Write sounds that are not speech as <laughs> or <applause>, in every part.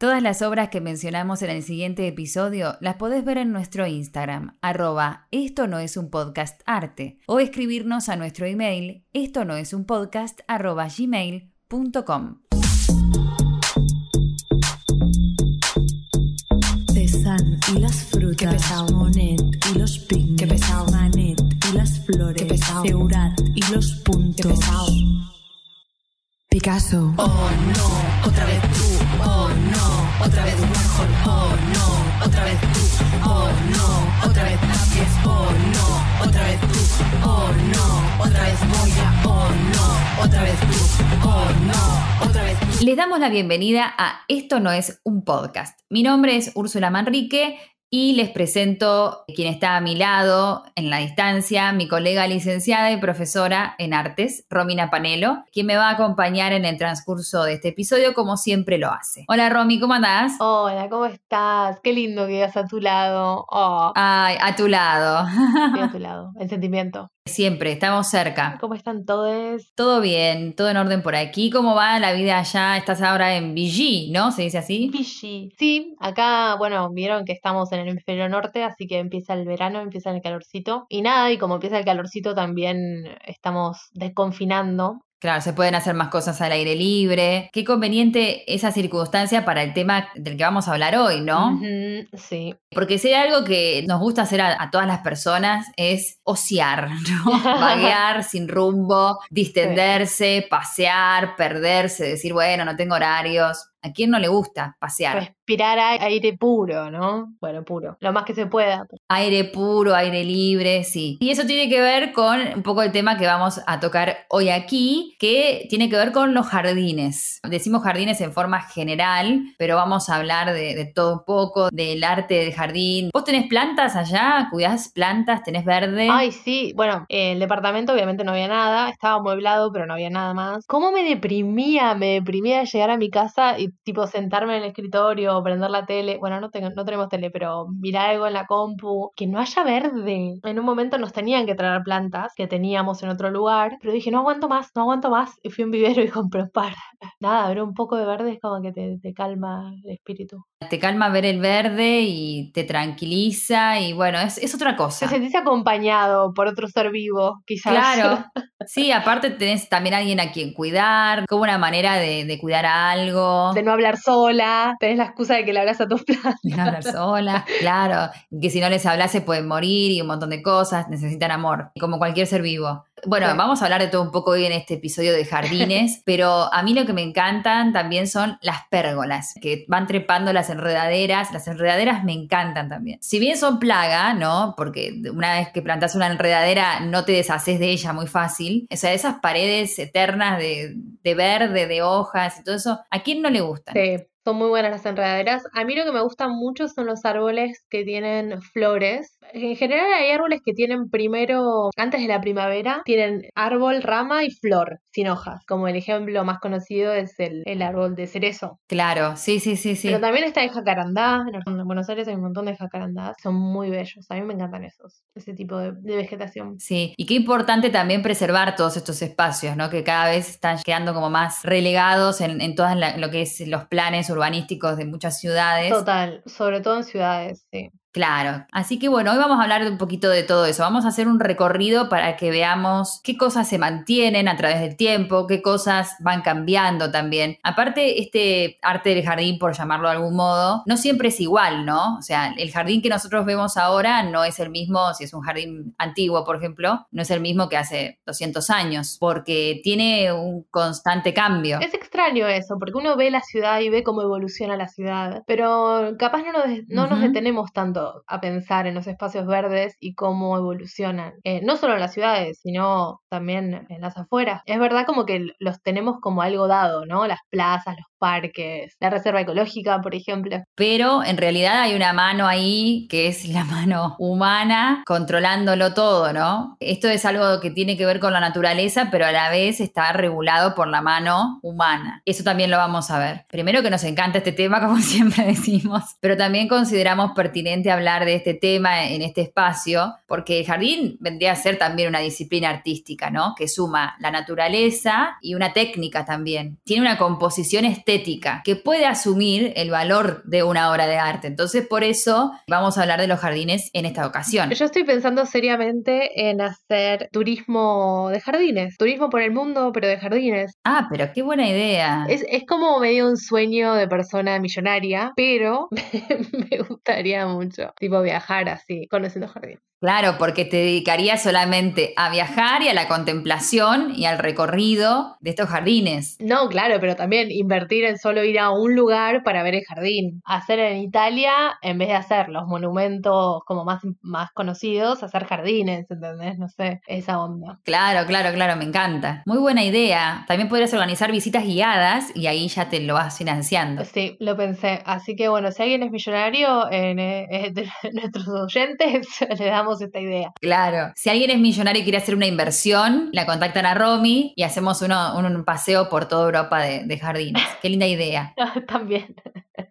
Todas las obras que mencionamos en el siguiente episodio las podés ver en nuestro Instagram, arroba esto no es un podcast arte, o escribirnos a nuestro email, esto no es un podcast arroba gmail.com. Y las frutas. Qué pesado. Monet y los picnics. Qué pesado. Manet y las flores. Qué pesado. Seurat y los puntos. Qué pesado. Picasso. Oh no, otra vez tú. Otra vez Warhol. Oh no, otra vez tú. Oh no, otra vez Tapies. Oh no, otra vez tú. Oh no, otra vez Moya. Oh no, otra vez tú. Oh no, otra vez tú. Les damos la bienvenida a Esto no es un podcast. Mi nombre es Úrsula Manrique y les presento quien está a mi lado en la distancia, mi colega licenciada y profesora en artes, Romina Panelo, quien me va a acompañar en el transcurso de este episodio como siempre lo hace. Hola Romy, ¿cómo andás? Hola, ¿cómo estás? Qué lindo que digas a tu lado. Oh, Ay, a tu lado. estoy a tu <laughs> lado. El sentimiento. Siempre, estamos cerca. ¿Cómo están todos? Todo bien, todo en orden por aquí. ¿Cómo va la vida allá? Estás ahora en Vichy, ¿no? ¿Se dice así? Vichy. Sí, acá, bueno, vieron que estamos en el hemisferio norte, así que empieza el verano, empieza el calorcito. Y nada, y como empieza el calorcito, también estamos desconfinando. Claro, se pueden hacer más cosas al aire libre. Qué conveniente esa circunstancia para el tema del que vamos a hablar hoy, ¿no? Sí. Porque si hay algo que nos gusta hacer a, a todas las personas es ociar, <laughs> ¿no? Vaguear <laughs> sin rumbo, distenderse, pasear, perderse, decir, bueno, no tengo horarios. ¿A quién no le gusta pasear? Respirar aire puro, ¿no? Bueno, puro. Lo más que se pueda. Aire puro, aire libre, sí. Y eso tiene que ver con un poco el tema que vamos a tocar hoy aquí, que tiene que ver con los jardines. Decimos jardines en forma general, pero vamos a hablar de, de todo un poco, del arte del jardín. ¿Vos tenés plantas allá? ¿Cuidás plantas? ¿Tenés verde? Ay, sí. Bueno, el departamento obviamente no había nada, estaba amueblado, pero no había nada más. ¿Cómo me deprimía? Me deprimía llegar a mi casa y tipo sentarme en el escritorio, prender la tele. Bueno, no, tengo, no tenemos tele, pero mirar algo en la compu. Que no haya verde. En un momento nos tenían que traer plantas que teníamos en otro lugar, pero dije, no aguanto más, no aguanto más. Y fui a un vivero y <laughs> compré un par. Nada, ver un poco de verde es como que te, te calma el espíritu. Te calma ver el verde y te tranquiliza y bueno, es, es otra cosa. Te sentís acompañado por otro ser vivo, quizás. Claro. <laughs> Sí, aparte tenés también alguien a quien cuidar, como una manera de, de cuidar a algo. de no hablar sola, tenés la excusa de que le hablas a tus plantas. de no hablar sola, claro, y que si no les hablas se pueden morir y un montón de cosas, necesitan amor, como cualquier ser vivo. Bueno, Sí. vamos a hablar de todo un poco hoy en este episodio de jardines, <laughs> pero a mí lo que me encantan también son las pérgolas, que van trepando las enredaderas, las enredaderas me encantan también. Si bien son plaga, ¿no? Porque una vez que plantas una enredadera no te deshaces de ella muy fácil, o sea, esas paredes eternas de, de verde, de hojas y todo eso, ¿a quién no le gustan? Sí, son muy buenas las enredaderas. A mí lo que me gustan mucho son los árboles que tienen flores. En general hay árboles que tienen primero, antes de la primavera, tienen árbol, rama y flor, sin hojas. Como el ejemplo más conocido es el, el árbol de cerezo. Claro, sí, sí, sí, sí. Pero también está el jacarandá. En Buenos Aires hay un montón de jacarandás. Son muy bellos. A mí me encantan esos, ese tipo de, de vegetación. Sí, y qué importante también preservar todos estos espacios, ¿no? Que cada vez están quedando como más relegados en, en todas la- lo que es los planes urbanísticos de muchas ciudades. Total, sobre todo en ciudades, sí. Claro. Así que bueno, hoy vamos a hablar un poquito de todo eso. Vamos a hacer un recorrido para que veamos qué cosas se mantienen a través del tiempo, qué cosas van cambiando también. Aparte, este arte del jardín, por llamarlo de algún modo, no siempre es igual, ¿no? O sea, el jardín que nosotros vemos ahora no es el mismo, si es un jardín antiguo, por ejemplo, no es el mismo que hace 200 años, porque tiene un constante cambio. Es extraño eso, porque uno ve la ciudad y ve cómo evoluciona la ciudad, pero capaz no nos, no nos detenemos tanto a pensar en los espacios verdes y cómo evolucionan, Eh, no solo en las ciudades, sino también en las afueras. Es verdad como que los tenemos como algo dado, ¿no? Las plazas, los parques, la reserva ecológica, por ejemplo. Pero en realidad hay una mano ahí que es <laughs> la mano humana controlándolo todo, ¿no? Esto es algo que tiene que ver con la naturaleza, pero a la vez está regulado por la mano humana. Eso también lo vamos a ver. Primero que nos encanta este tema, <laughs> como siempre decimos, pero también consideramos pertinente hablar de este tema en este espacio, porque el jardín vendría a ser también una disciplina artística, ¿no? Que suma la naturaleza y una técnica también. Tiene una composición estética estética, que puede asumir el valor de una obra de arte. Entonces, por eso vamos a hablar de los jardines en esta ocasión. Yo estoy pensando seriamente en hacer turismo de jardines, turismo por el mundo, pero de jardines. Ah, pero qué buena idea. Es, es como medio un sueño de persona millonaria, pero <laughs> me gustaría mucho, tipo viajar así, conociendo jardines. Claro, porque te dedicarías solamente a viajar y a la contemplación y al recorrido de estos jardines. No, claro, pero también invertir en solo ir a un lugar para ver el jardín. Hacer en Italia, en vez de hacer los monumentos como más, más conocidos, hacer jardines, ¿entendés? No sé, esa onda. Claro, claro, claro, me encanta. Muy buena idea. También podrías organizar visitas guiadas y ahí ya te lo vas financiando. Sí, lo pensé. Así que bueno, si alguien es millonario, en, eh, de <laughs> nuestros oyentes, <laughs> le damos esta idea. Claro. Si alguien es millonario y quiere hacer una inversión, la contactan a Romy y hacemos uno, un paseo por toda Europa de, de jardines. Qué linda idea. <laughs> También.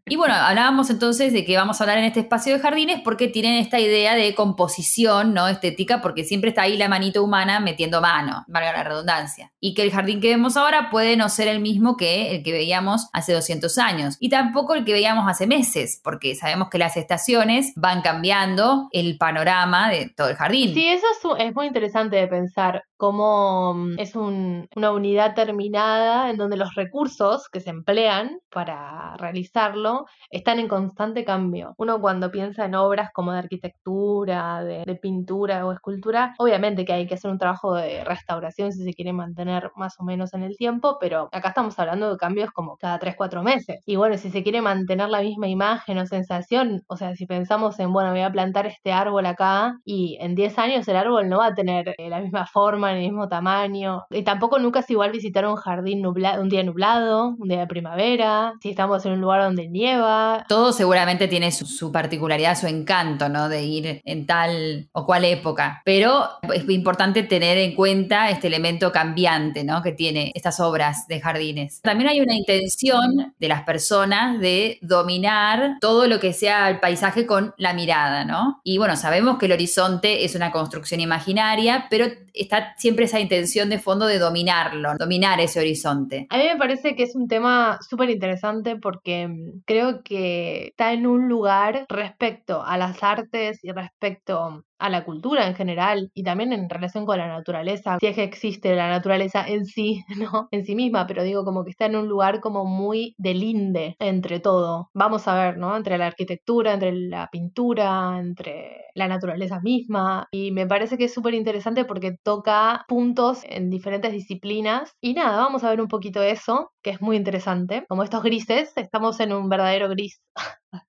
Y bueno, hablábamos entonces de que vamos a hablar en este espacio de jardines porque tienen esta idea de composición, ¿no? Estética, porque siempre está ahí la manito humana metiendo mano, valga la redundancia. Y que el jardín que vemos ahora puede no ser el mismo que el que veíamos hace 200 años. Y tampoco el que veíamos hace meses, porque sabemos que las estaciones van cambiando el panorama de todo el jardín. Sí, eso es, es muy interesante de pensar cómo mm, es un- una unidad terminada en donde los recursos que se emplean para realizarlo están en constante cambio. Uno cuando piensa en obras como de arquitectura, de, de pintura o escultura, obviamente que hay que hacer un trabajo de restauración si se quiere mantener más o menos en el tiempo, pero acá estamos hablando de cambios como cada 3, 4 meses. Y bueno, si se quiere mantener la misma imagen o sensación, o sea, si pensamos en, bueno, voy a plantar este árbol acá y en 10 años el árbol no va a tener eh, la misma forma, ni el mismo tamaño. Y tampoco nunca es igual visitar un jardín nublado, un día nublado, un día de primavera, si estamos en un lugar donde nieva. Todo seguramente tiene su, su particularidad, su encanto, ¿no? De ir en tal o cual época. Pero es importante tener en cuenta este elemento cambiante, ¿no? Que tiene estas obras de jardines. También hay una intención de las personas de dominar todo lo que sea el paisaje con la mirada, ¿no? Y bueno, sabemos que el horizonte es una construcción imaginaria, pero está siempre esa intención de fondo de dominarlo, dominar ese horizonte. A mí me parece que es un tema súper interesante porque mm, creo que está en un lugar respecto a las artes y respecto a la cultura en general y también en relación con la naturaleza, si es que existe la naturaleza en sí, <laughs> ¿no? En sí misma, pero digo como que está en un lugar como muy de linde entre todo. Vamos a ver, ¿no? Entre la arquitectura, entre la pintura, entre la naturaleza misma y me parece que es súper interesante porque toca puntos en diferentes disciplinas y nada, vamos a ver un poquito eso, que es muy interesante. Como estos grises, estamos en un verdadero gris.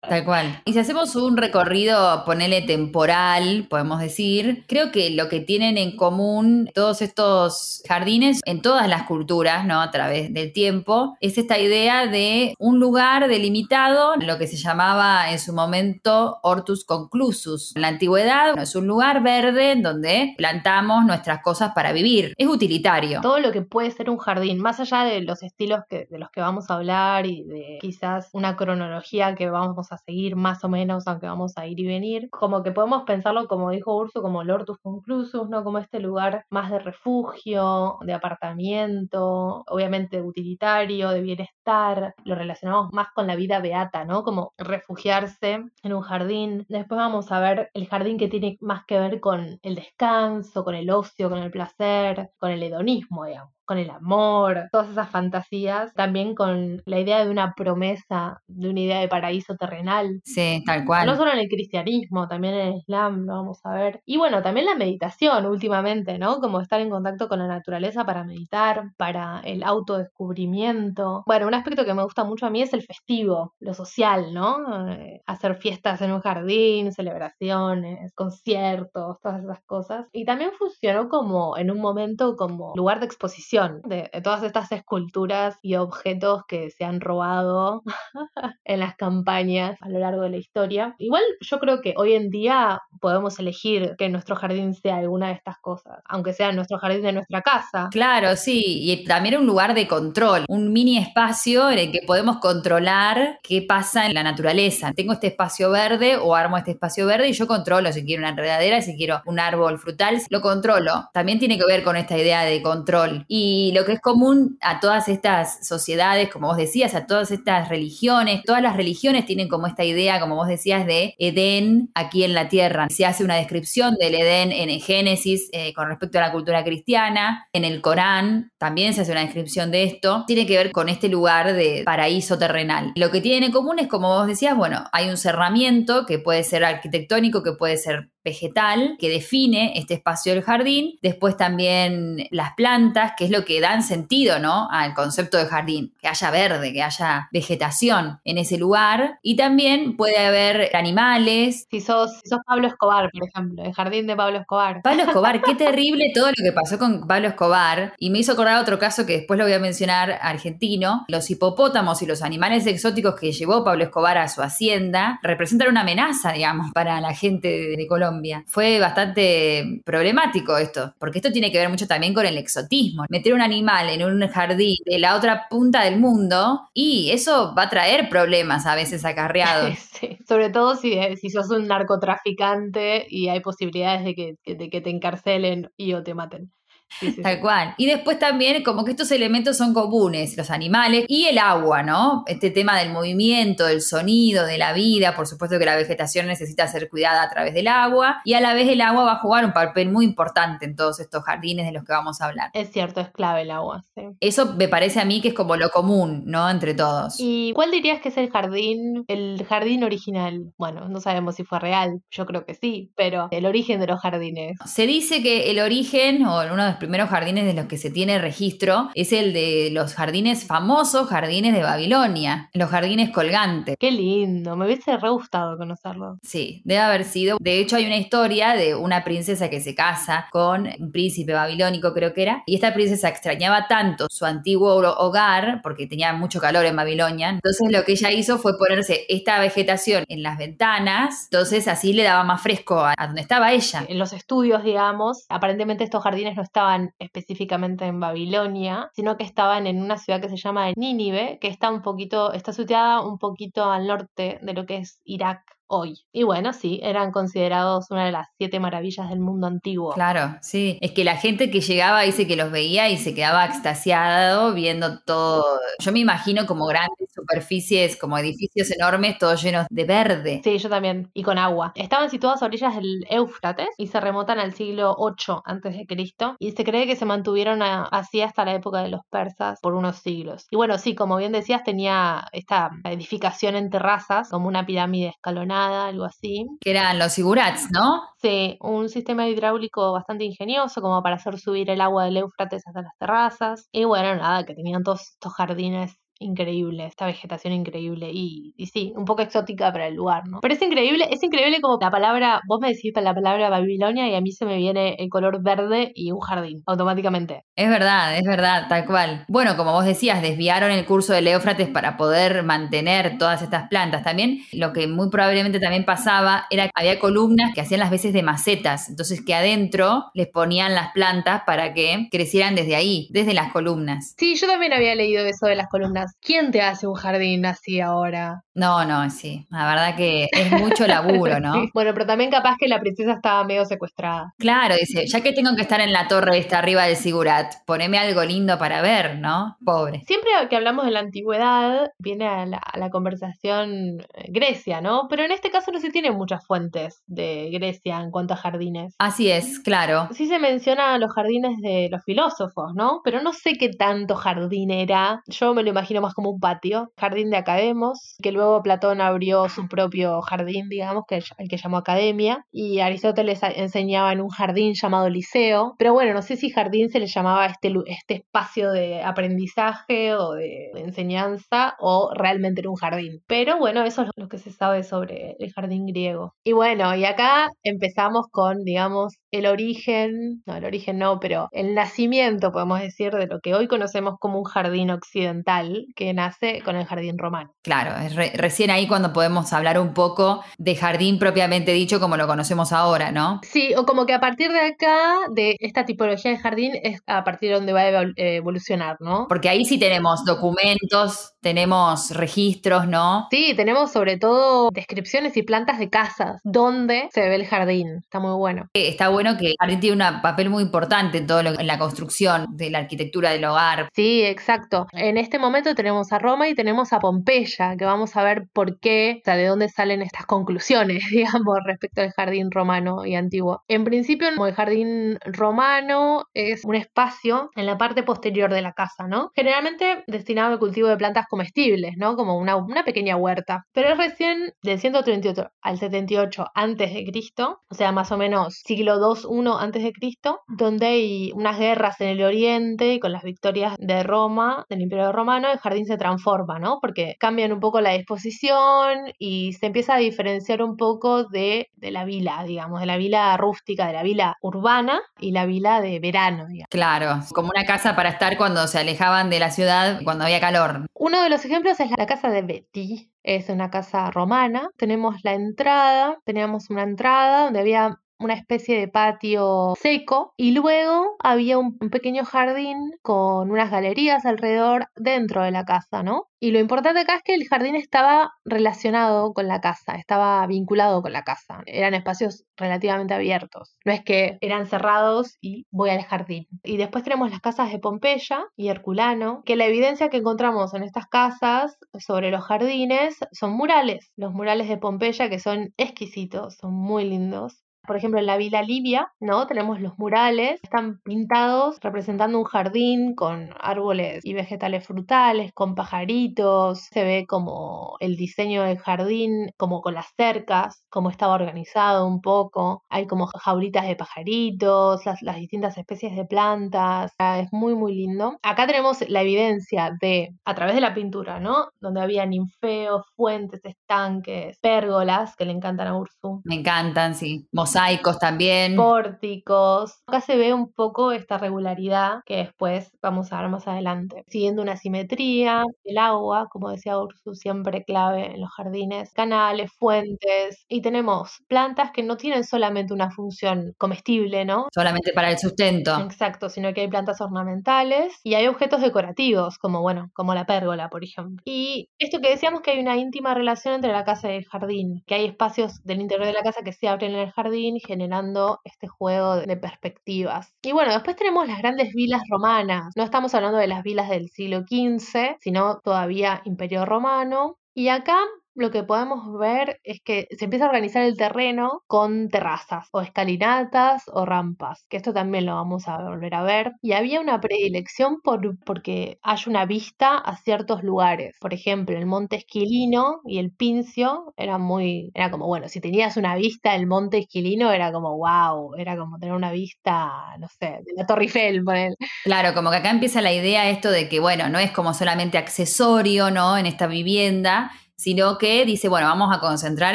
Tal cual. Y si hacemos un recorrido, ponele temporal, podemos decir, creo que lo que tienen en común todos estos jardines en todas las culturas, ¿no? A través del tiempo, es esta idea de un lugar delimitado, lo que se llamaba en su momento Hortus Conclusus. En la antigüedad es un lugar verde en donde plantamos nuestras cosas para vivir. Es utilitario. Todo lo que puede ser un jardín, más allá de los estilos de los que vamos a hablar y de quizás una cronología que vamos a seguir más o menos, aunque vamos a ir y venir, como que podemos pensarlo, como dijo Urso, como el Conclusus, ¿no? Como este lugar más de refugio, de apartamiento, obviamente utilitario, de bienestar, lo relacionamos más con la vida beata, ¿no? Como refugiarse en un jardín. Después vamos a ver el jardín que tiene más que ver con el descanso, con el ocio, con el placer, con el hedonismo, digamos con el amor, todas esas fantasías, también con la idea de una promesa, de una idea de paraíso terrenal. Sí, tal cual. No solo en el cristianismo, también en el Islam, lo vamos a ver. Y bueno, también la meditación últimamente, ¿no? Como estar en contacto con la naturaleza para meditar, para el autodescubrimiento. Bueno, un aspecto que me gusta mucho a mí es el festivo, lo social, ¿no? Eh, hacer fiestas en un jardín, celebraciones, conciertos, todas esas cosas. Y también funcionó como en un momento como lugar de exposición de, todas estas esculturas y objetos que se han robado <laughs> en las campañas a lo largo de la historia. Igual yo creo que hoy en día podemos elegir que nuestro jardín sea alguna de estas cosas, aunque sea nuestro jardín de nuestra casa. Claro, sí, y también un lugar de control, un mini espacio en el que podemos controlar qué pasa en la naturaleza. Tengo este espacio verde o armo este espacio verde y yo controlo si quiero una enredadera, si quiero un árbol frutal, lo controlo. También tiene que ver con esta idea de control. Y lo que es común a todas estas sociedades, como vos decías, a todas estas religiones, todas las religiones tienen como esta idea, como vos decías, de Edén aquí en la tierra. Se hace una descripción del Edén en el Génesis eh, con respecto a la cultura cristiana, en el Corán también se hace una descripción de esto. Tiene que ver con este lugar de paraíso terrenal. Lo que tienen en común es, como vos decías, bueno, hay un cerramiento que puede ser arquitectónico, que puede ser vegetal que define este espacio del jardín, después también las plantas, que es lo que dan sentido, ¿no? Al concepto de jardín, que haya verde, que haya vegetación en ese lugar, y también puede haber animales. Si sos, si sos Pablo Escobar, por ejemplo, el jardín de Pablo Escobar. Pablo Escobar, qué <laughs> terrible todo lo que pasó con Pablo Escobar, y me hizo acordar otro caso que después lo voy a mencionar, argentino, los hipopótamos y los animales exóticos que llevó Pablo Escobar a su hacienda representan una amenaza, digamos, para la gente de, de Colombia. Fue bastante problemático esto, porque esto tiene que ver mucho también con el exotismo. Meter un animal en un jardín de la otra punta del mundo y eso va a traer problemas a veces acarreados. <laughs> Sí, sobre todo si, si sos un narcotraficante y hay posibilidades de que, de que te encarcelen y o te maten. Sí, sí, Tal cual. Y después también como que estos elementos son comunes, los animales y el agua, ¿no? Este tema del movimiento, del sonido, de la vida, por supuesto que la vegetación necesita ser cuidada a través del agua y a la vez el agua va a jugar un papel muy importante en todos estos jardines de los que vamos a hablar. Es cierto, es clave el agua. sí. Eso me parece a mí que es como lo común, ¿no? Entre todos. ¿Y cuál dirías que es el jardín, el jardín original? Bueno, no sabemos si fue real, yo creo que sí, pero el origen de los jardines. Se dice que el origen, o uno de primeros jardines de los que se tiene registro, es el de los jardines famosos, jardines de Babilonia, los jardines colgantes. Qué lindo, me hubiese re gustado conocerlo. Sí, debe haber sido. De hecho, hay una historia de una princesa que se casa con un príncipe babilónico, creo que era, y esta princesa extrañaba tanto su antiguo hogar, porque tenía mucho calor en Babilonia, entonces lo que ella hizo fue ponerse esta vegetación en las ventanas, entonces así le daba más fresco a, a donde estaba ella. En los estudios, digamos, aparentemente estos jardines no estaban específicamente en Babilonia, sino que estaban en una ciudad que se llama Nínive, que está un poquito, está situada un poquito al norte de lo que es Irak hoy. Y bueno, sí, eran considerados una de las siete maravillas del mundo antiguo. Claro, sí. Es que la gente que llegaba dice que los veía y se quedaba extasiado viendo todo. Yo me imagino como grandes superficies, como edificios enormes, todos llenos de verde. Sí, yo también, y con agua. Estaban situados a orillas del Éufrates y se remontan al siglo 8 antes de Cristo y se cree que se mantuvieron a- así hasta la época de los persas por unos siglos. Y bueno, sí, como bien decías, tenía esta edificación en terrazas, como una pirámide escalonada, algo así. Que eran los sigurats, ¿no? Sí, un sistema hidráulico bastante ingenioso como para hacer subir el agua del Éufrates hasta las terrazas. Y bueno, nada, que tenían todos estos jardines increíbles, esta vegetación increíble y, y sí, un poco exótica para el lugar, ¿no? Pero es increíble, es increíble como la palabra, vos me decís la palabra Babilonia y a mí se me viene el color verde y un jardín, automáticamente. Es verdad, es verdad, tal cual. Bueno, como vos decías, desviaron el curso del Éufrates para poder mantener todas estas plantas. También lo que muy probablemente también pasaba era que había columnas que hacían las veces de macetas, entonces que adentro les ponían las plantas para que crecieran desde ahí, desde las columnas. Sí, yo también había leído eso de las columnas. ¿Quién te hace un jardín así ahora? No, no, sí, la verdad que es mucho laburo, <laughs> ¿no? Bueno, pero también capaz que la princesa estaba medio secuestrada. Claro, dice, ya que tengo que estar en la torre esta arriba del Sigurat, poneme algo lindo para ver, ¿no? Pobre. Siempre que hablamos de la antigüedad, viene a la, a la conversación eh, Grecia, ¿no? Pero en este caso no se tienen muchas fuentes de Grecia en cuanto a jardines. Así es, claro. Sí se menciona los jardines de los filósofos, ¿no? Pero no sé qué tanto jardín era. Yo me lo imagino más como un patio. Jardín de academos, que luego Platón abrió su propio jardín, digamos, que el que llamó academia. Y Aristóteles enseñaba en un jardín llamado liceo. Pero bueno, no sé si jardín se le llamaba este, este espacio de aprendizaje o de enseñanza o realmente era un jardín. Pero bueno, eso es lo que se sabe sobre el jardín griego. Y bueno, y acá empezamos con, digamos, el origen, no, el origen no, pero el nacimiento, podemos decir, de lo que hoy conocemos como un jardín occidental, que nace con el jardín romano. Claro, es, re- re- recién ahí cuando podemos hablar un poco de jardín propiamente dicho como lo conocemos ahora, ¿no? Sí, o como que a partir de acá, de esta tipología de jardín, es a partir de donde va a evol- evolucionar, ¿no? Porque ahí sí tenemos documentos, tenemos registros, ¿no? Sí, tenemos sobre todo descripciones y plantas de casas donde se ve el jardín. Está muy bueno. Eh, Está bueno que el jardín tiene un papel muy importante en todo lo, en la construcción de la arquitectura del hogar. Sí, exacto. En este momento tenemos a Roma y tenemos a Pompeya, que vamos a ver por qué, o sea, de dónde salen estas conclusiones, <laughs> digamos, respecto al jardín romano y antiguo. En principio, el jardín romano es un espacio en la parte posterior de la casa, ¿no? Generalmente destinado al cultivo de plantas comestibles, ¿no? Como una, una pequeña huerta. Pero es recién del 138 al 78 antes de Cristo, o sea, más o menos siglo II, 1 antes de Cristo, donde hay unas guerras en el Oriente y con las victorias de Roma, del Imperio Romano, el jardín se transforma, ¿no? Porque cambian un poco la disposición y se empieza a diferenciar un poco de, de la vila, digamos, de la vila rústica, de la vila urbana y la vila de verano, digamos. Claro, como una casa para estar cuando se alejaban de la ciudad, cuando había calor. Uno de los ejemplos es la casa de Betty. Es una casa romana. Tenemos la entrada, teníamos una entrada donde había una especie de patio seco y luego había un, pequeño jardín con unas galerías alrededor dentro de la casa, ¿no? Y lo importante acá es que el jardín estaba relacionado con la casa, estaba vinculado con la casa. Eran espacios relativamente abiertos. No es que eran cerrados y voy al jardín. Y después tenemos las casas de Pompeya y Herculano, que la evidencia que encontramos en estas casas sobre los jardines son murales. Los murales de Pompeya que son exquisitos, son muy lindos. Por ejemplo, en la Vila Libia, ¿no? Tenemos los murales, están pintados representando un jardín con árboles y vegetales frutales, con pajaritos, se ve como el diseño del jardín, como con las cercas, cómo estaba organizado un poco, hay como jaulitas de pajaritos, las, distintas especies de plantas, es muy muy lindo. Acá tenemos la evidencia de, a través de la pintura, ¿no? Donde había ninfeos, fuentes, estanques, pérgolas, que le encantan a Ursu, Me encantan, sí. Mosaicos también. pórticos. Acá se ve un poco esta regularidad que después vamos a ver más adelante. Siguiendo una simetría, el agua, como decía Ursu, siempre clave en los jardines, canales, fuentes. Y tenemos plantas que no tienen solamente una función comestible, ¿no? Solamente para el sustento. Exacto, sino que hay plantas ornamentales y hay objetos decorativos, como bueno, como la pérgola, por ejemplo. Y esto que decíamos que hay una íntima relación entre la casa y el jardín, que hay espacios del interior de la casa que se abren en el jardín, generando este juego de perspectivas. Y bueno, después tenemos las grandes vilas romanas. No estamos hablando de las vilas del siglo XV, sino todavía Imperio Romano. Y acá lo que podemos ver es que se empieza a organizar el terreno con terrazas o escalinatas o rampas, que esto también lo vamos a volver a ver. Y había una predilección por porque hay una vista a ciertos lugares. Por ejemplo, el monte Esquilino y el Pincio era muy, era como, bueno, si tenías una vista del monte Esquilino era como, wow, era como tener una vista, no sé, de la Torre Eiffel, ponele. Claro, como que acá empieza la idea esto de que, bueno, no es como solamente accesorio, ¿no? En esta vivienda, sino que dice, bueno, vamos a concentrar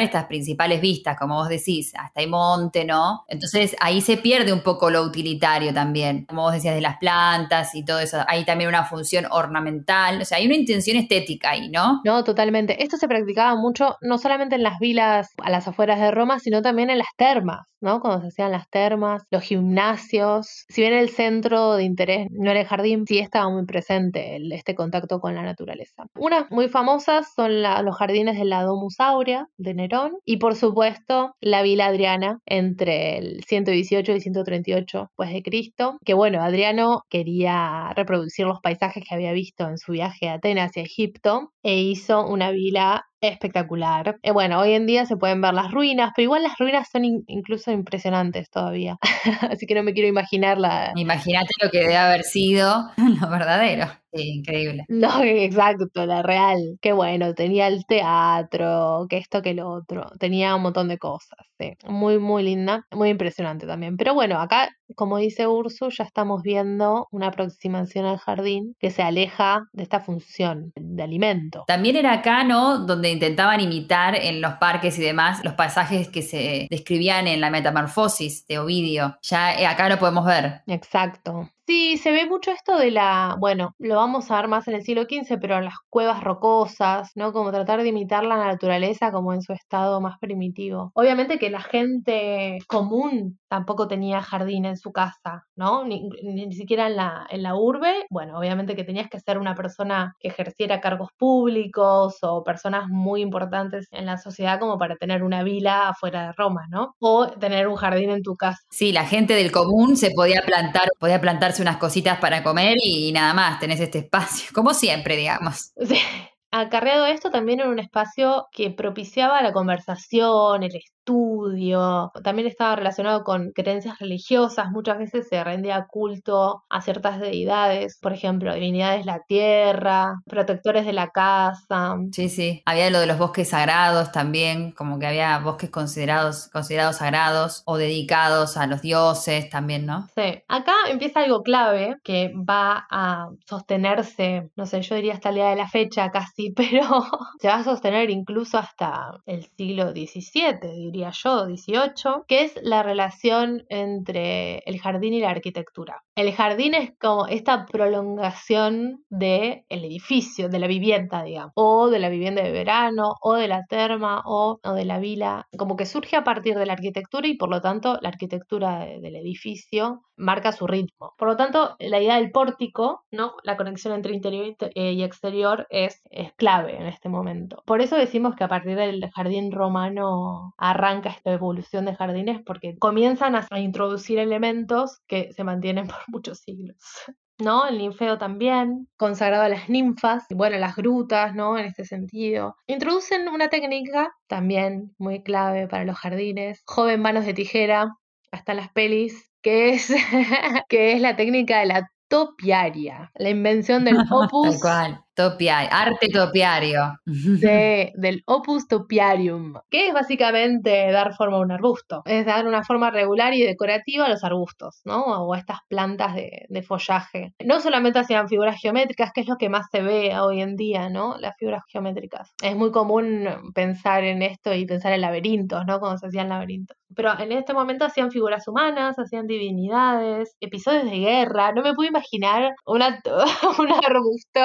estas principales vistas, como vos decís, hasta hay monte, ¿no? Entonces ahí se pierde un poco lo utilitario también, como vos decías, de las plantas y todo eso. Hay también una función ornamental, o sea, hay una intención estética ahí, ¿no? No, totalmente. Esto se practicaba mucho, no solamente en las vilas a las afueras de Roma, sino también en las termas, ¿no? Cuando se hacían las termas, los gimnasios. Si bien el centro de interés no era el jardín, sí estaba muy presente este contacto con la naturaleza. Unas muy famosas son la- los jardines de la Domus Aurea de Nerón y, por supuesto, la Vila Adriana entre el 118 y 138 pues de Cristo, que bueno, Adriano quería reproducir los paisajes que había visto en su viaje a Atenas y a Egipto e hizo una vila espectacular. Eh, bueno, hoy en día se pueden ver las ruinas, pero igual las ruinas son in- incluso impresionantes todavía. <laughs> Así que no me quiero imaginar la... Imagínate lo que debe haber sido <laughs> lo verdadero. Sí, increíble. No, <laughs> exacto, la real. Qué bueno, tenía el teatro, que esto, que lo otro. Tenía un montón de cosas. sí. Muy, muy linda, muy impresionante también. Pero bueno, acá, como dice Ursu, ya estamos viendo una aproximación al jardín que se aleja de esta función de alimento. También era acá, ¿no? Donde intentaban imitar en los parques y demás los pasajes que se describían en la Metamorfosis de Ovidio. Ya eh, acá lo podemos ver. Exacto. Sí, se ve mucho esto de la, bueno, lo vamos a ver más en el siglo XV, pero las cuevas rocosas, ¿no? Como tratar de imitar la naturaleza como en su estado más primitivo. Obviamente que la gente común tampoco tenía jardín en su casa, ¿no? Ni, ni siquiera en la, en la urbe. Bueno, obviamente que tenías que ser una persona que ejerciera cargos públicos o personas muy importantes en la sociedad como para tener una vila afuera de Roma, ¿no? O tener un jardín en tu casa. Sí, la gente del común se podía plantar, podía unas cositas para comer y nada más, tenés este espacio, <laughs> como siempre, digamos. Sí. Acarreado esto también era un espacio que propiciaba la conversación, el estudio, también estaba relacionado con creencias religiosas, muchas veces se rendía culto a ciertas deidades, por ejemplo, divinidades de la tierra, protectores de la casa. Sí, sí. Había lo de los bosques sagrados también, como que había bosques considerados, considerados sagrados o dedicados a los dioses también, ¿no? Sí. Acá empieza algo clave que va a sostenerse, no sé, yo diría hasta el día de la fecha casi, <laughs> pero se va a sostener incluso hasta el siglo XVII, diría yo, 18, que es la relación entre el jardín y la arquitectura. El jardín es como esta prolongación del edificio, de la vivienda, digamos, o de la vivienda de verano, o de la terma, o, de la vila, como que surge a partir de la arquitectura y por lo tanto la arquitectura de- del edificio marca su ritmo. Por lo tanto, la idea del pórtico, ¿no? La conexión entre interior eh, y exterior es, es clave en este momento. Por eso decimos que a partir del jardín romano arranca esta evolución de jardines porque comienzan a, a introducir elementos que se mantienen por muchos siglos. <laughs> ¿no? El ninfeo también, consagrado a las ninfas, y bueno, las grutas, ¿no? En este sentido. Introducen una técnica también muy clave para los jardines, joven manos de tijera, hasta las pelis, que es, <laughs> que es la técnica de la topiaria, la invención del <laughs> Tal opus cual. Topiario, arte topiario. de- <laughs> del opus topiarium, que es básicamente dar forma a un arbusto, es dar una forma regular y decorativa a los arbustos, ¿no? O a estas plantas de, de follaje. No solamente hacían figuras geométricas, que es lo que más se ve hoy en día, ¿no? Las figuras geométricas. Es muy común pensar en esto y pensar en laberintos, ¿no? Cuando se hacían laberintos. Pero en este momento hacían figuras humanas, hacían divinidades, episodios de guerra. No me puedo imaginar una, <laughs> un arbusto.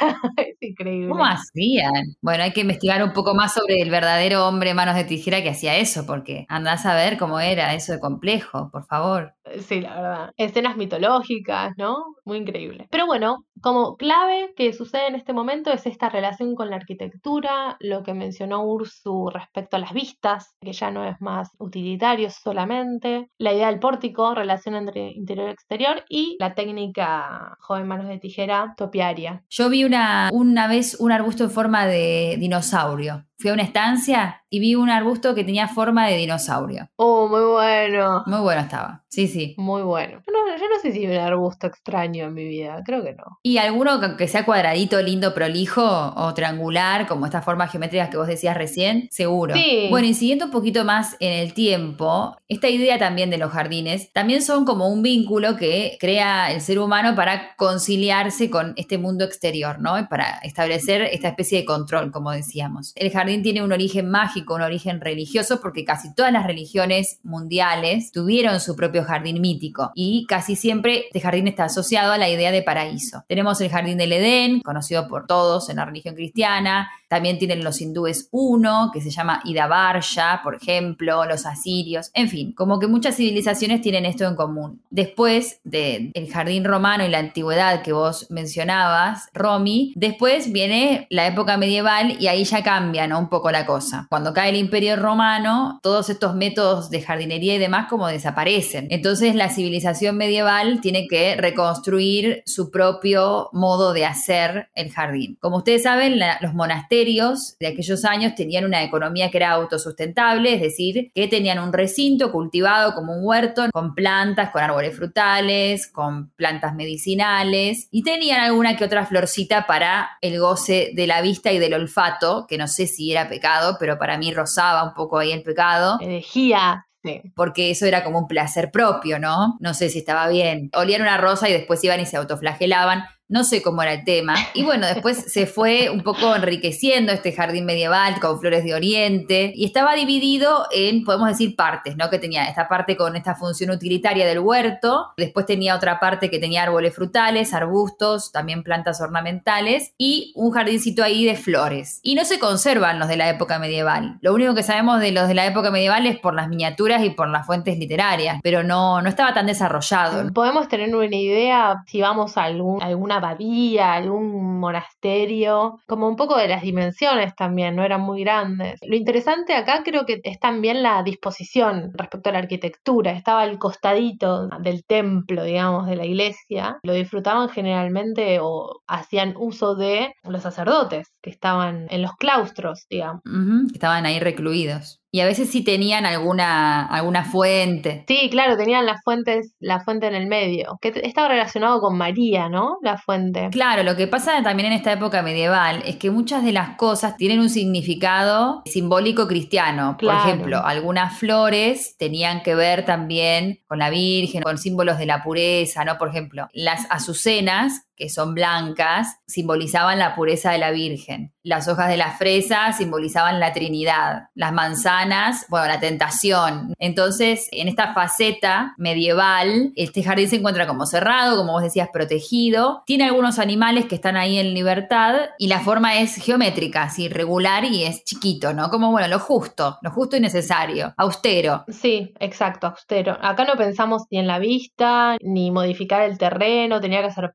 <laughs> es increíble. ¿Cómo hacían? Bueno, hay que investigar un poco más sobre el verdadero hombre manos de tijera que hacía eso, porque andás a ver cómo era eso de complejo, por favor. Sí, la verdad. Escenas mitológicas, ¿no? Muy increíble. Pero bueno, como clave que sucede en este momento es esta relación con la arquitectura, lo que mencionó Ursu respecto a las vistas, que ya no es más utilitario solamente, la idea del pórtico, relación entre interior y exterior, y la técnica joven manos de tijera topiaria. Yo vi una, una vez un arbusto en forma de dinosaurio. Fui a una estancia y vi un arbusto que tenía forma de dinosaurio. Oh, muy bueno. Muy bueno estaba. Sí, sí. Muy bueno. Yo no, yo no sé si vi un arbusto extraño en mi vida, creo que no. Y alguno que- sea cuadradito, lindo, prolijo o triangular, como estas formas geométricas que vos decías recién, seguro. Sí. Bueno, y siguiendo un poquito más en el tiempo, esta idea también de los jardines también son como un vínculo que crea el ser humano para conciliarse con este mundo exterior, ¿no? Para establecer esta especie de control, como decíamos. El jardín tiene un origen mágico, un origen religioso, porque casi todas las religiones mundiales tuvieron su propio jardín mítico y casi siempre este jardín está asociado a la idea de paraíso. Tenemos el jardín del Edén, conocido por todos en la religión cristiana, también tienen los hindúes uno, que se llama Idavarya, por ejemplo, los asirios, en fin, como que muchas civilizaciones tienen esto en común. Después del jardín romano y la antigüedad que vos mencionabas, Romy, después viene la época medieval y ahí ya cambia un poco la cosa. Cuando cae el imperio romano, todos estos métodos de jardinería y demás como desaparecen. Entonces la civilización medieval tiene que reconstruir su propio modo de hacer el jardín. Como ustedes saben, los monasterios de aquellos años tenían una economía que era autosustentable, es decir, que tenían un recinto cultivado como un huerto con plantas, con árboles frutales, con plantas medicinales y tenían alguna que otra florcita para el goce de la vista y del olfato, que no sé si era pecado, pero para mí rozaba un poco ahí el pecado Herejía. Sí. porque eso era como un placer propio, ¿no? No sé si estaba bien. Olían una rosa y después iban y se autoflagelaban. No sé cómo era el tema. Y bueno, después se fue un poco enriqueciendo este jardín medieval con flores de oriente y estaba dividido en, podemos decir, partes, ¿no? Que tenía esta parte con esta función utilitaria del huerto, después tenía otra parte que tenía árboles frutales, arbustos, también plantas ornamentales y un jardincito ahí de flores. Y no se conservan los de la época medieval. Lo único que sabemos de los de la época medieval es por las miniaturas y por las fuentes literarias, pero no, no estaba tan desarrollado. Podemos tener una idea si vamos a alguna abadía, algún monasterio, como un poco de las dimensiones también, no eran muy grandes. Lo interesante acá creo que es también la disposición respecto a la arquitectura. Estaba al costadito del templo, digamos, de la iglesia. Lo disfrutaban generalmente o hacían uso de los sacerdotes que estaban en los claustros, digamos. Ujú, que estaban ahí recluidos. Y a veces sí tenían alguna, alguna fuente. Sí, claro, tenían las fuentes, la fuente en el medio, que estaba relacionado con María, ¿no? La fuente. Claro, lo que pasa también en esta época medieval es que muchas de las cosas tienen un significado simbólico cristiano. Claro. Por ejemplo, algunas flores tenían que ver también con la Virgen, con símbolos de la pureza, ¿no? Por ejemplo, las azucenas, que son blancas, simbolizaban la pureza de la Virgen. Las hojas de la fresa simbolizaban la Trinidad. Las manzanas, bueno, la tentación. Entonces, en esta faceta medieval, este jardín se encuentra como cerrado, como vos decías, protegido. Tiene algunos animales que están ahí en libertad y la forma es geométrica, así, regular y es chiquito, ¿no? Como, bueno, lo justo, lo justo y necesario, austero. Sí, exacto, austero. Acá no pensamos ni en la vista, ni modificar el terreno, tenía que ser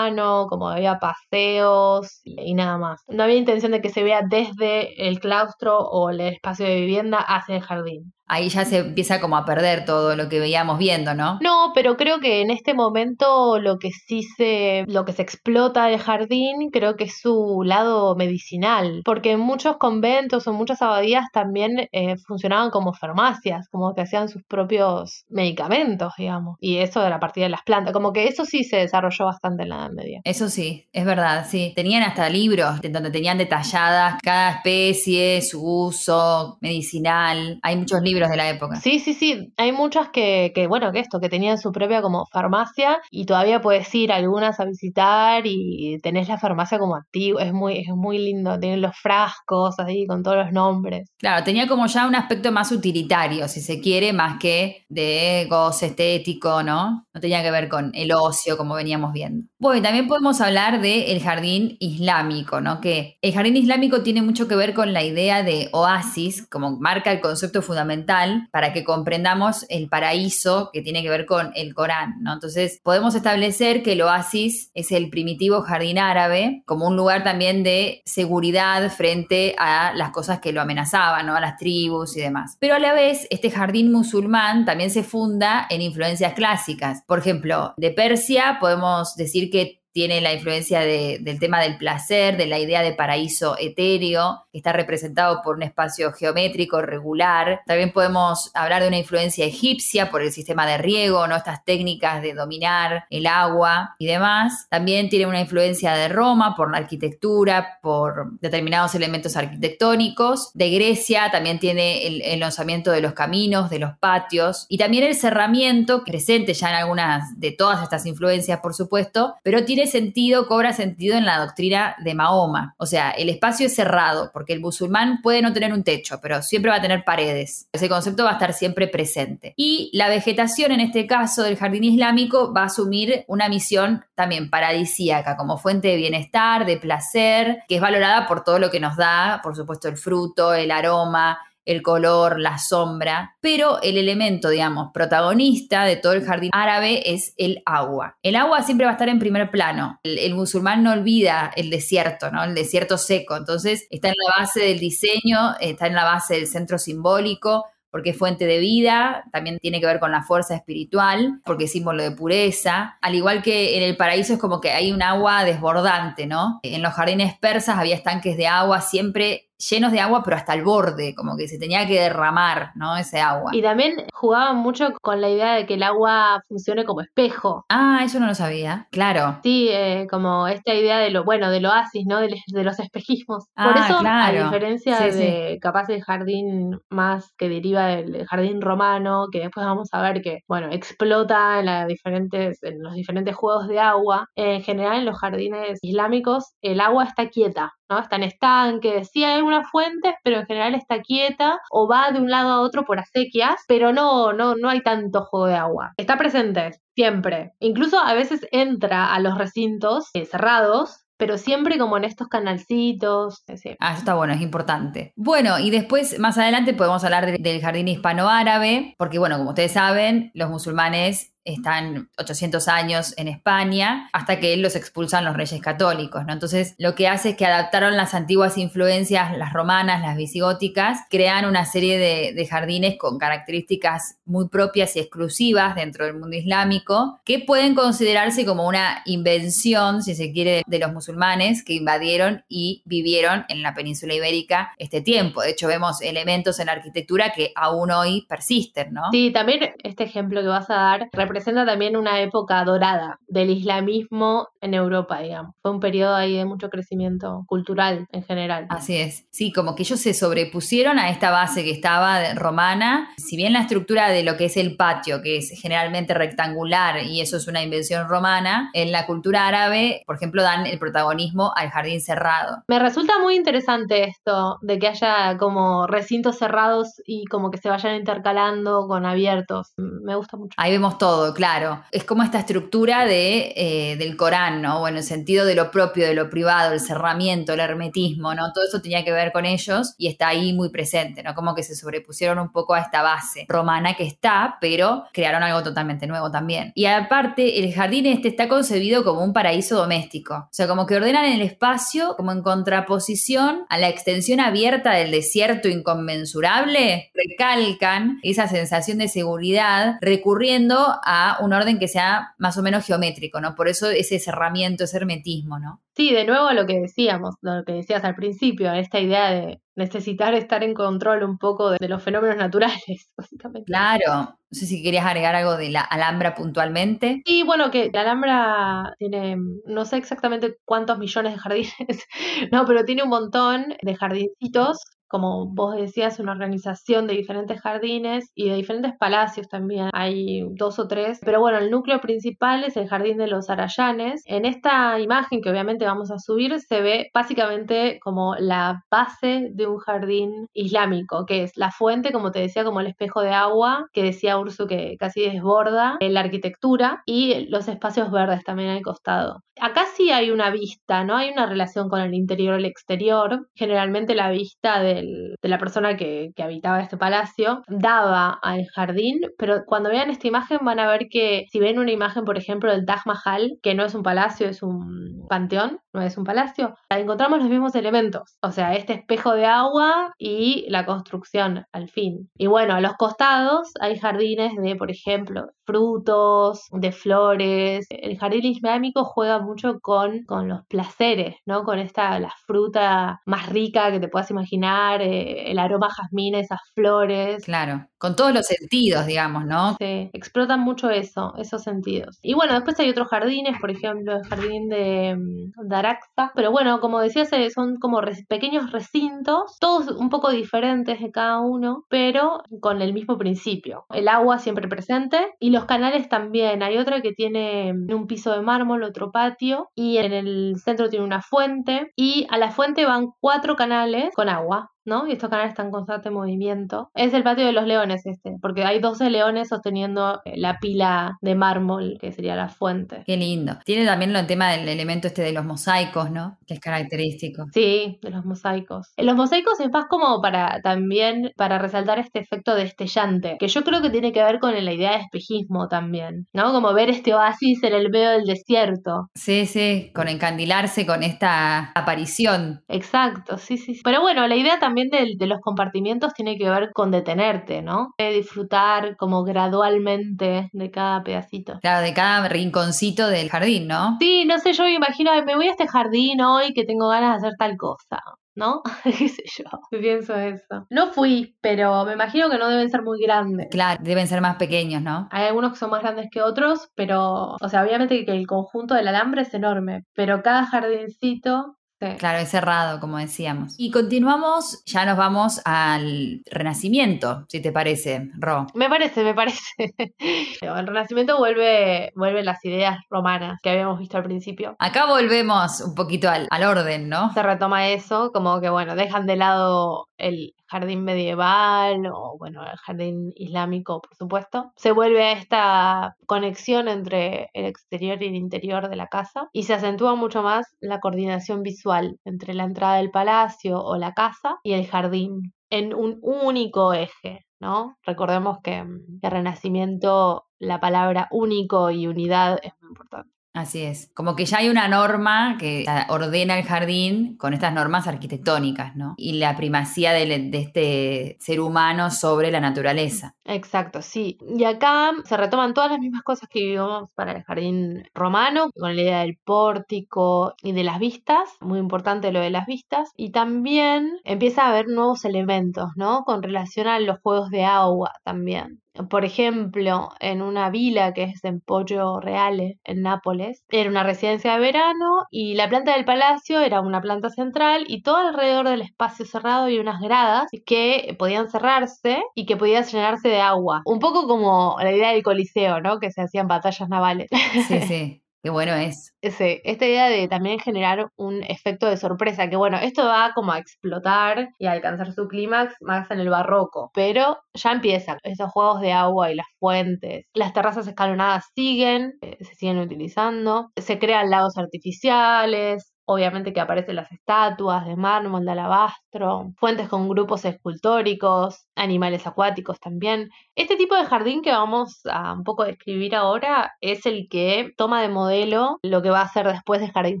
como había paseos y nada más. No había intención de que se vea desde el claustro o el espacio de vivienda hacia el jardín. Ahí ya se empieza como a perder todo lo que veíamos viendo, ¿no? No, pero creo que en este momento lo que sí se, lo que se explota del jardín, creo que es su lado medicinal, porque en muchos conventos o muchas abadías también eh, funcionaban como farmacias, como que hacían sus propios medicamentos, digamos, y eso de la partida de las plantas, como que eso sí se desarrolló bastante en la Edad Media. Eso sí, es verdad, sí. Tenían hasta libros de- donde tenían detalladas cada especie, su uso medicinal. Hay muchos libros de la época. Sí, sí, sí. Hay muchas que, que, bueno, que esto, que tenían su propia como farmacia y todavía puedes ir algunas a visitar y tenés la farmacia como activo. Es muy, es muy lindo. Tienen los frascos ahí con todos los nombres. Claro, tenía como ya un aspecto más utilitario, si se quiere, más que de goce estético, ¿no? No tenía que ver con el ocio, como veníamos viendo. Bueno, y también podemos hablar del jardín islámico, ¿no? Que el jardín islámico tiene mucho que ver con la idea de oasis, como marca el concepto fundamental para que comprendamos el paraíso que tiene que ver con el Corán, ¿no? Entonces, podemos establecer que el oasis es el primitivo jardín árabe, como un lugar también de seguridad frente a las cosas que lo amenazaban, ¿no? A las tribus y demás. Pero a la vez, este jardín musulmán también se funda en influencias clásicas. Por ejemplo, de Persia podemos decir que tiene la influencia de- del tema del placer, de la idea de paraíso etéreo, que está representado por un espacio geométrico regular. También podemos hablar de una influencia egipcia por el sistema de riego, ¿no? Estas técnicas de dominar el agua y demás. También tiene una influencia de Roma por la arquitectura, por determinados elementos arquitectónicos. De Grecia también tiene el, el lanzamiento de los caminos, de los patios y también el cerramiento, presente ya en algunas de todas estas influencias, por supuesto, pero tiene sentido, cobra sentido en la doctrina de Mahoma. O sea, el espacio es cerrado porque el musulmán puede no tener un techo, pero siempre va a tener paredes. Ese concepto va a estar siempre presente. Y la vegetación, en este caso del jardín islámico, va a asumir una misión también paradisíaca, como fuente de bienestar, de placer, que es valorada por todo lo que nos da, por supuesto, el fruto, el aroma, el color, la sombra, pero el elemento, digamos, protagonista de todo el jardín árabe es el agua. El agua siempre va a estar en primer plano. El, musulmán no olvida el desierto, ¿no? El desierto seco. Entonces está en la base del diseño, está en la base del centro simbólico, porque es fuente de vida, también tiene que ver con la fuerza espiritual, porque es símbolo de pureza. Al igual que en el paraíso es como que hay un agua desbordante, ¿no? En los jardines persas había estanques de agua siempre llenos de agua, pero hasta el borde, como que se tenía que derramar, ¿no? Ese agua. Y también jugaban mucho con la idea de que el agua funcione como espejo. Ah, eso no lo sabía. Claro. Sí, eh, como esta idea de lo, bueno, del oasis, ¿no? De, de los espejismos. Por Ah, eso, claro. a diferencia Sí, de capaz el jardín más que deriva del jardín romano, que después vamos a ver que, bueno, explota en, las diferentes, en los diferentes juegos de agua, en general en los jardines islámicos el agua está quieta, ¿no? Está en estanques, sí hay algunas fuentes, pero en general está quieta o va de un lado a otro por acequias, pero no, no, no hay tanto juego de agua. Está presente, siempre. Incluso a veces entra a los recintos eh, cerrados, pero siempre como en estos canalcitos. eh, sí. Ah, eso está bueno, es importante. Bueno, y después, más adelante, podemos hablar de- del jardín hispano-árabe, porque, bueno, como ustedes saben, los musulmanes están 800 años en España hasta que los expulsan los reyes católicos, ¿no? Entonces, lo que hace es que adaptaron las antiguas influencias, las romanas, las visigóticas, crean una serie de, jardines con características muy propias y exclusivas dentro del mundo islámico, que pueden considerarse como una invención, si se quiere, de los musulmanes que invadieron y vivieron en la península ibérica este tiempo. De hecho, vemos elementos en la arquitectura que aún hoy persisten, ¿no? Sí, también este ejemplo que vas a dar representa también una época dorada del islamismo en Europa, digamos. Fue un periodo ahí de mucho crecimiento cultural en general. Así es. Sí, como que ellos se sobrepusieron a esta base que estaba romana. Si bien la estructura de lo que es el patio, que es generalmente rectangular y eso es una invención romana, en la cultura árabe, por ejemplo, dan el protagonismo al jardín cerrado. Me resulta muy interesante esto de que haya como recintos cerrados y como que se vayan intercalando con abiertos. Me gusta mucho. Ahí vemos todo, claro. Es como esta estructura de, eh, del Corán, ¿no? Bueno, el sentido de lo propio, de lo privado, el cerramiento, el hermetismo, ¿no? Todo eso tenía que ver con ellos y está ahí muy presente, ¿no? Como que se sobrepusieron un poco a esta base romana que está, pero crearon algo totalmente nuevo también. Y aparte, el jardín este está concebido como un paraíso doméstico. O sea, como que ordenan el espacio como en contraposición a la extensión abierta del desierto inconmensurable, recalcan esa sensación de seguridad recurriendo a un orden que sea más o menos geométrico, ¿no? Por eso ese cerramiento, ese hermetismo, ¿no? Sí, de nuevo lo que decíamos, lo que decías al principio, esta idea de necesitar estar en control un poco de, de los fenómenos naturales, <laughs> básicamente. Claro. No sé si querías agregar algo de la Alhambra puntualmente. Sí, bueno, que la Alhambra tiene, no sé exactamente cuántos millones de jardines, <laughs> no, pero tiene un montón de jardincitos. Como vos decías, una organización de diferentes jardines y de diferentes palacios también. Hay dos o tres. Pero bueno, el núcleo principal es el Jardín de los Arayanes. En esta imagen que obviamente vamos a subir se ve básicamente como la base de un jardín islámico, que es la fuente, como te decía, como el espejo de agua, que decía Ursu que casi desborda, eh, la arquitectura y los espacios verdes también al costado. Acá sí hay una vista, ¿no? Hay una relación con el interior y el exterior. Generalmente la vista de la persona que, que habitaba este palacio daba al jardín, pero cuando vean esta imagen van a ver que si ven una imagen, por ejemplo, del Taj Mahal, que no es un palacio, es un panteón, no es un palacio, encontramos los mismos elementos. O sea, este espejo de agua y la construcción al fin. Y bueno, a los costados hay jardines de, por ejemplo, frutos, de flores. El jardín islámico juega mucho con, con los placeres, ¿no? Con esta, la fruta más rica que te puedas imaginar, eh, el aroma a jazmín, esas flores. Claro. Con todos los sentidos, digamos, ¿no? Sí, explotan mucho eso, esos sentidos. Y bueno, después hay otros jardines, por ejemplo, el jardín de mm, Daraxa. Pero bueno, como decías, son como pequeños recintos, todos un poco diferentes de cada uno, pero con el mismo principio. El agua siempre presente y los canales también. Hay otra que tiene mm, un piso de mármol, otro patio, y en el centro tiene una fuente. Y a la fuente van cuatro canales con agua. ¿No? Y estos canales están en constante movimiento. Es el patio de los leones este, porque hay 12 leones sosteniendo eh, la pila de mármol, que sería la fuente. Qué lindo. Tiene también el tema del elemento este de los mosaicos, ¿no? Que es característico. Sí, de los mosaicos. Los mosaicos es más como para también para resaltar este efecto destellante, que yo creo que tiene que ver con la idea de espejismo también, ¿no? Como ver este oasis en el medio del desierto. Sí, sí, con encandilarse con esta aparición. Exacto, sí. sí. Pero bueno, la idea también de, de los compartimientos tiene que ver con detenerte, ¿no? De disfrutar como gradualmente de cada pedacito. Claro, de cada rinconcito del jardín, ¿no? Sí, no sé, yo me imagino, "Ay, me voy a este jardín hoy que tengo ganas de hacer tal cosa. ¿no? <laughs> ¿Qué sé yo? Pienso eso. No fui, pero me imagino que no deben ser muy grandes. Claro, deben ser más pequeños, ¿no? Hay algunos que son más grandes que otros, pero, o sea, obviamente que el conjunto del alambre es enorme, pero cada jardincito Sí. Claro, es cerrado, como decíamos. Y continuamos, ya nos vamos al Renacimiento, si te parece, Ro. Me parece, me parece. <laughs> El Renacimiento vuelve, vuelve las ideas romanas que habíamos visto al principio. Acá volvemos un poquito al, al orden, ¿no? Se retoma eso, como que bueno, dejan de lado el jardín medieval o bueno, el jardín islámico, por supuesto. Se vuelve a esta conexión entre el exterior y el interior de la casa y se acentúa mucho más la coordinación visual entre la entrada del palacio o la casa y el jardín en un único eje. ¿No? Recordemos que en el Renacimiento la palabra único y unidad es muy importante. Así es. Como que ya hay una norma que ordena el jardín con estas normas arquitectónicas, ¿no? Y la primacía de, este ser humano sobre la naturaleza. Exacto, sí. Y acá se retoman todas las mismas cosas que vivimos para el jardín romano, con la idea del pórtico y de las vistas, muy importante lo de las vistas. Y también empieza a haber nuevos elementos, ¿no? Con relación a los juegos de agua también por ejemplo, en una vila que es en Pollo Reale, en Nápoles, era una residencia de verano y la planta del palacio era una planta central y todo alrededor del espacio cerrado había unas gradas que podían cerrarse y que podían llenarse de agua. Un poco como la idea del Coliseo, ¿no? Que se hacían batallas navales. Sí, sí. Qué bueno es. Sí, esta idea de también generar un efecto de sorpresa, que bueno, esto va como a explotar y a alcanzar su clímax más en el barroco, pero ya empiezan esos juegos de agua y las fuentes. Las terrazas escalonadas siguen, eh, se siguen utilizando, se crean lagos artificiales, obviamente que aparecen las estatuas de mármol, de alabastro, fuentes con grupos escultóricos, animales acuáticos también. Este tipo de jardín que vamos a un poco describir ahora es el que toma de modelo lo que va a ser después del jardín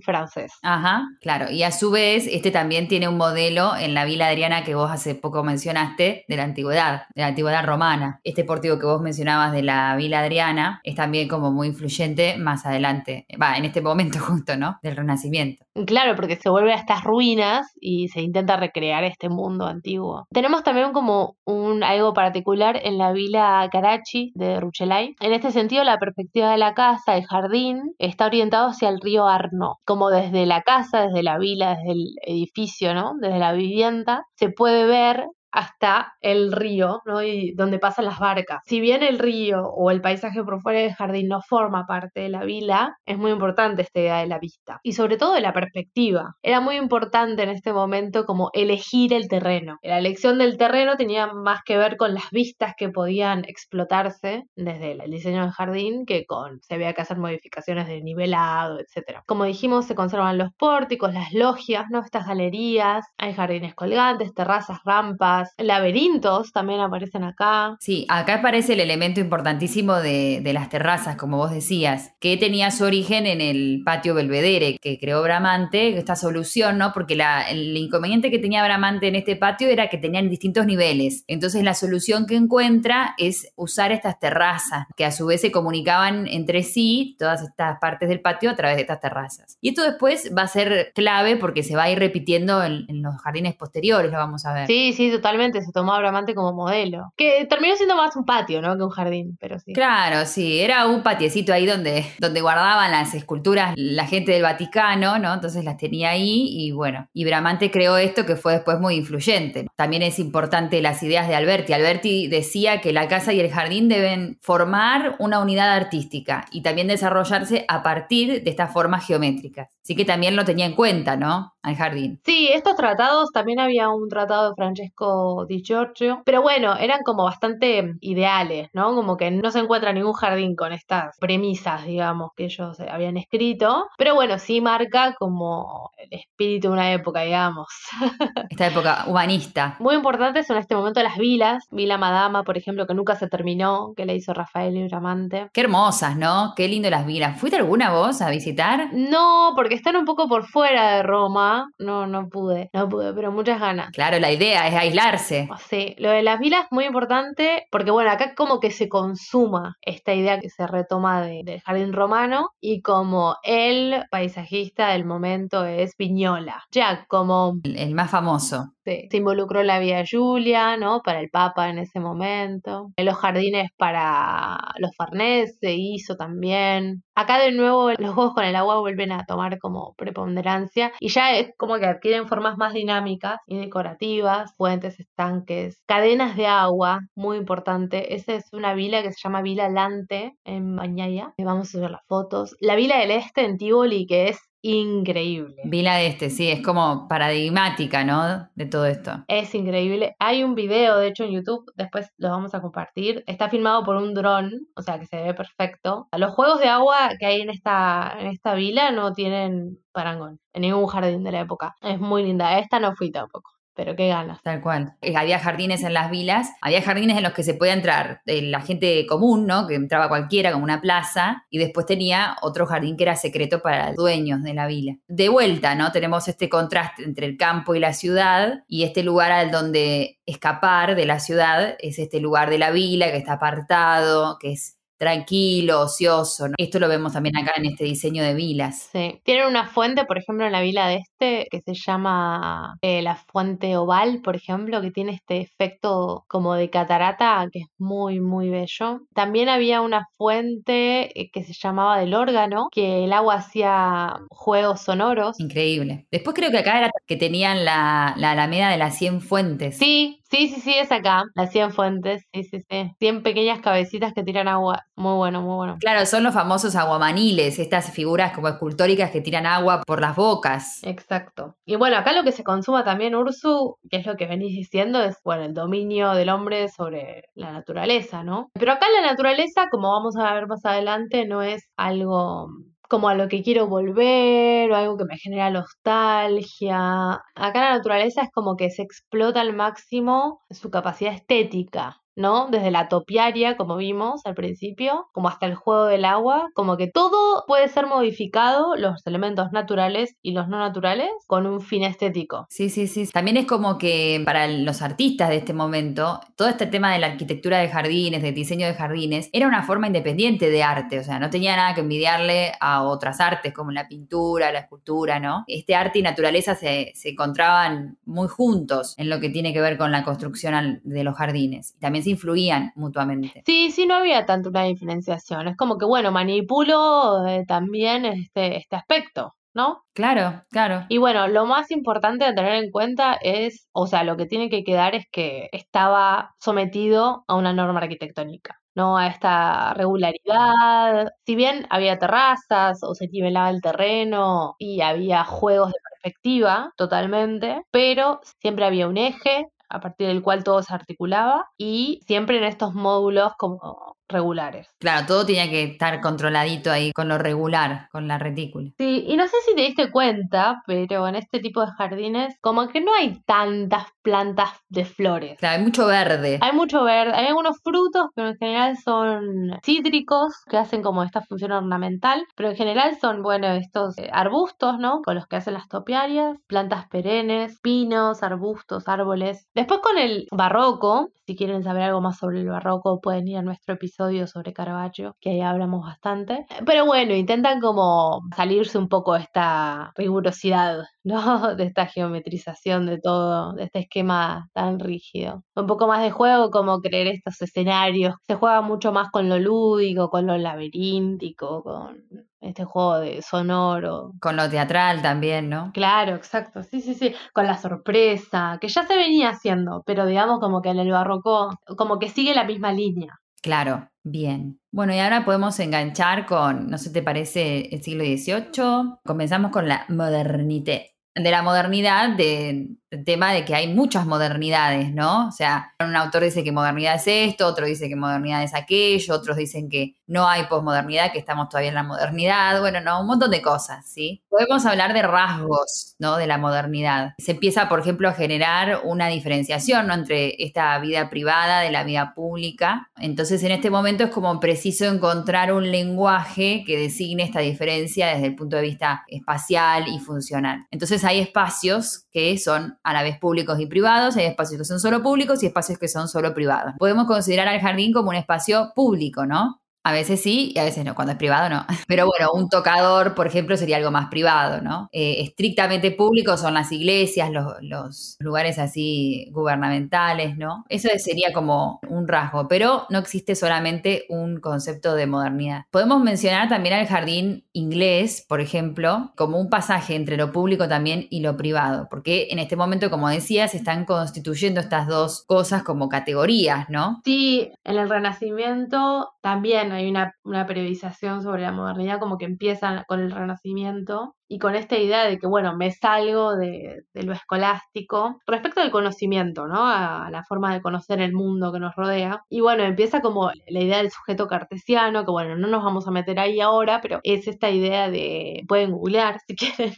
francés. Ajá, claro. Y a su vez, este también tiene un modelo en la Vila Adriana que vos hace poco mencionaste, de la antigüedad, de la antigüedad romana. Este pórtico que vos mencionabas de la Vila Adriana es también como muy influyente más adelante, va, en este momento <laughs> justo, ¿no? Del Renacimiento. Claro, porque se vuelve a estas ruinas y se intenta recrear este mundo antiguo. Tenemos también como un algo particular en la vila Karachi de Ruchelay. En este sentido, la perspectiva de la casa, el jardín, está orientado hacia el río Arno. Como desde la casa, desde la vila, desde el edificio, ¿no? Desde la vivienda, se puede ver hasta el río, ¿no? Y donde pasan las barcas. Si bien el río o el paisaje por fuera del jardín no forma parte de la vila, es muy importante esta idea de la vista y sobre todo de la perspectiva. Era muy importante en este momento como elegir el terreno. La elección del terreno tenía más que ver con las vistas que podían explotarse desde el diseño del jardín que con se había que hacer modificaciones de nivelado, etc. Como dijimos, se conservan los pórticos, las logias, ¿no? Estas galerías, hay jardines colgantes, terrazas, rampas, laberintos también aparecen acá. Sí, acá aparece el elemento importantísimo de, de, las terrazas, como vos decías, que tenía su origen en el patio Belvedere que creó Bramante, esta solución, ¿no? Porque la, el inconveniente que tenía Bramante en este patio era que tenían distintos niveles. Entonces la solución que encuentra es usar estas terrazas, que a su vez se comunicaban entre sí, todas estas partes del patio, a través de estas terrazas. Y esto después va a ser clave porque se va a ir repitiendo en, en los jardines posteriores, lo vamos a ver. Sí, sí, totalmente. Se tomó a Bramante como modelo. Que terminó siendo más un patio, ¿no? Que un jardín, pero sí. Claro, sí. Era un patiecito ahí donde, donde guardaban las esculturas la gente del Vaticano, ¿no? Entonces las tenía ahí y bueno. Y Bramante creó esto que fue después muy influyente. También es importante las ideas de Alberti. Alberti decía que la casa y el jardín deben formar una unidad artística y también desarrollarse a partir de estas formas geométricas. Así que también lo tenía en cuenta, ¿no? Al jardín. Sí, estos tratados, también había un tratado de Francesco Di Giorgio, pero bueno, eran como bastante ideales, ¿no? Como que no se encuentra ningún jardín con estas premisas, digamos, que ellos habían escrito, pero bueno, sí marca como el espíritu de una época, digamos. <laughs> Esta época humanista. Muy importantes son en este momento las vilas, Vila Madama, por ejemplo, que nunca se terminó, que le hizo Rafael y Bramante. Qué hermosas, ¿no? Qué lindo las vilas. ¿Fuiste alguna vos a visitar? No, porque están un poco por fuera de Roma No, no pude, no pude, pero muchas ganas. Claro, la idea es aislarse. Sí, lo de las vilas es muy importante porque, bueno, acá como que se consuma esta idea que se retoma de- del jardín romano y como el paisajista del momento es Viñola. Ya, como El, el más famoso. Se, involucró la Vía Giulia, ¿no? Para el Papa en ese momento. En los jardines para los Farnés se hizo también. Acá de nuevo los juegos con el agua vuelven a tomar como preponderancia y ya es como que adquieren formas más dinámicas y decorativas, fuentes, estanques, cadenas de agua, muy importante. Esa es una vila que se llama Vila Lante en Bañaya. Vamos a ver las fotos. La Vila del Este en Tivoli que es increíble. Vila de este, sí, es como paradigmática, ¿no? De todo esto. Es increíble. Hay un video, de hecho, en YouTube, después lo vamos a compartir. Está filmado por un dron, o sea que se ve perfecto. Los juegos de agua que hay en esta, en esta vila no tienen parangón en ningún jardín de la época. Es muy linda. Esta no fui tampoco, pero qué ganas. Tal cual. Eh, Había jardines en las vilas, había jardines en los que se podía entrar eh, la gente común, ¿no? Que entraba cualquiera, como una plaza, y después tenía otro jardín que era secreto para dueños de la vila. De vuelta, ¿no? Tenemos este contraste entre el campo y la ciudad, y este lugar al donde escapar de la ciudad es este lugar de la vila que está apartado, que es tranquilo, ocioso. ¿no? Esto lo vemos también acá en este diseño de vilas. Sí. Tienen una fuente, por ejemplo, en la vila de este, que se llama eh, la fuente oval, por ejemplo, que tiene este efecto como de catarata, que es muy, muy bello. También había una fuente eh, que se llamaba del órgano, que el agua hacía juegos sonoros. Increíble. Después creo que acá era que tenían la, la Alameda de las 100 fuentes. Sí, sí, sí, sí, es acá. Las 100 fuentes, sí, sí, sí. 100 pequeñas cabecitas que tiran agua. Muy bueno, muy bueno. Claro, son los famosos aguamaniles, estas figuras como escultóricas que tiran agua por las bocas. Exacto. Y bueno, acá lo que se consuma también, Ursu, que es lo que venís diciendo, es, bueno, el dominio del hombre sobre la naturaleza, ¿no? Pero acá la naturaleza, como vamos a ver más adelante, no es algo como a lo que quiero volver o algo que me genera nostalgia. Acá la naturaleza es como que se explota al máximo su capacidad estética. ¿No? Desde la topiaria, como vimos al principio, como hasta el juego del agua, como que todo puede ser modificado, los elementos naturales y los no naturales, con un fin estético. Sí, sí, sí. También es como que para los artistas de este momento, todo este tema de la arquitectura de jardines, del diseño de jardines, era una forma independiente de arte, o sea, no tenía nada que envidiarle a otras artes como la pintura, la escultura, ¿no? Este arte y naturaleza se, se encontraban muy juntos en lo que tiene que ver con la construcción de los jardines. También se influían mutuamente. Sí, sí, no había tanto una diferenciación. Es como que, bueno, manipulo eh, también este, este aspecto, ¿no? Claro, claro. Y bueno, lo más importante a tener en cuenta es, o sea, lo que tiene que quedar es que estaba sometido a una norma arquitectónica, no a esta regularidad. Si bien había terrazas o se nivelaba el terreno y había juegos de perspectiva totalmente, pero siempre había un eje a partir del cual todo se articulaba y siempre en estos módulos como regulares. Claro, todo tenía que estar controladito ahí con lo regular, con la retícula. Sí, y no sé si te diste cuenta, pero en este tipo de jardines como que no hay tantas plantas de flores. Claro, hay mucho verde. Hay mucho verde, hay algunos frutos, pero en general son cítricos que hacen como esta función ornamental, pero en general son, bueno, estos eh, arbustos, ¿no? Con los que hacen las topiarias, plantas perennes, pinos, arbustos, árboles. Después con el barroco, si quieren saber algo más sobre el barroco, pueden ir a nuestro episodio sobre Caravaggio, que ahí hablamos bastante. Pero bueno, intentan como salirse un poco de esta rigurosidad, <laughs> ¿no? De esta geometrización de todo, de este esquema tan rígido. Un poco más de juego, como creer estos escenarios. Se juega mucho más con lo lúdico, con lo laberíntico, con este juego de sonoro. Con lo teatral también, ¿no? Claro, exacto, sí, sí, sí, con la sorpresa, que ya se venía haciendo, pero digamos como que en el barroco, como que sigue la misma línea. Claro, bien. Bueno, y ahora podemos enganchar con, no sé, ¿te parece el siglo XVIII? Comenzamos con la modernité. De la modernidad de, el tema de que hay muchas modernidades, ¿no? O sea, un autor dice que modernidad es esto, otro dice que modernidad es aquello, otros dicen que no hay posmodernidad, que estamos todavía en la modernidad, bueno, no, un montón de cosas, ¿sí? Podemos hablar de rasgos, ¿no? De la modernidad. Se empieza, por ejemplo, a generar una diferenciación, ¿no? Entre esta vida privada de la vida pública. Entonces, en este momento es como preciso encontrar un lenguaje que designe esta diferencia desde el punto de vista espacial y funcional. Entonces, hay espacios que son a la vez públicos y privados, hay espacios que son solo públicos y espacios que son solo privados. Podemos considerar al jardín como un espacio público, ¿no? A veces sí y a veces no. Cuando es privado, no. <laughs> Pero bueno, un tocador, por ejemplo, sería algo más privado, ¿no? Eh, estrictamente público son las iglesias, los, los, lugares así gubernamentales, ¿no? Eso sería como un rasgo, pero no existe solamente un concepto de modernidad. Podemos mencionar también al jardín inglés, por ejemplo, como un pasaje entre lo público también y lo privado, porque en este momento, como decía, se están constituyendo estas dos cosas como categorías, ¿no? Sí, en el Renacimiento también hay una, una periodización sobre la modernidad, como que empiezan con el Renacimiento y con esta idea de que, bueno, me salgo de, de, lo escolástico respecto al conocimiento, ¿no? A, la forma de conocer el mundo que nos rodea. Y bueno, empieza como la idea del sujeto cartesiano, que bueno, no nos vamos a meter ahí ahora, pero es esta idea de, pueden googlear si <laughs> quieren,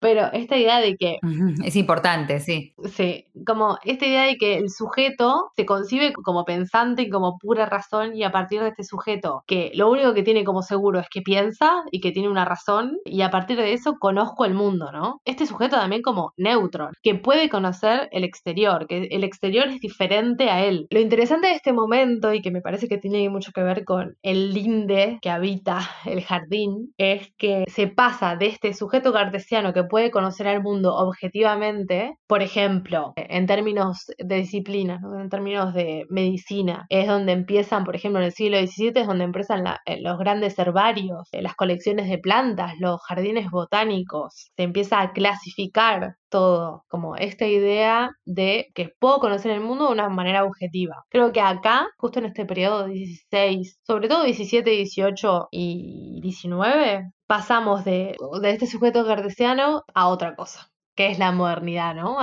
pero esta idea de que... Es importante, sí. Sí, como esta idea de que el sujeto se concibe como pensante y como pura razón y a partir de este sujeto, que lo único que tiene como seguro es que piensa y que tiene una razón y a partir de eso conozco el mundo, ¿no? Este sujeto también como neutro, que puede conocer el exterior, que el exterior es diferente a él. Lo interesante de este momento y que me parece que tiene mucho que ver con el linde que habita el jardín, es que se pasa de este sujeto cartesiano que puede conocer al mundo objetivamente, por ejemplo, en términos de disciplina, ¿no? en términos de medicina, es donde empiezan, por ejemplo, en el siglo XVII, es donde empiezan la, eh, los grandes herbarios, eh, las colecciones de plantas, los jardines botánicos, botánicos, se empieza a clasificar todo, como esta idea de que puedo conocer el mundo de una manera objetiva. Creo que acá, justo en este periodo 16, sobre todo 17, 18 y 19, pasamos de, de este sujeto cartesiano a otra cosa que es la modernidad, ¿no?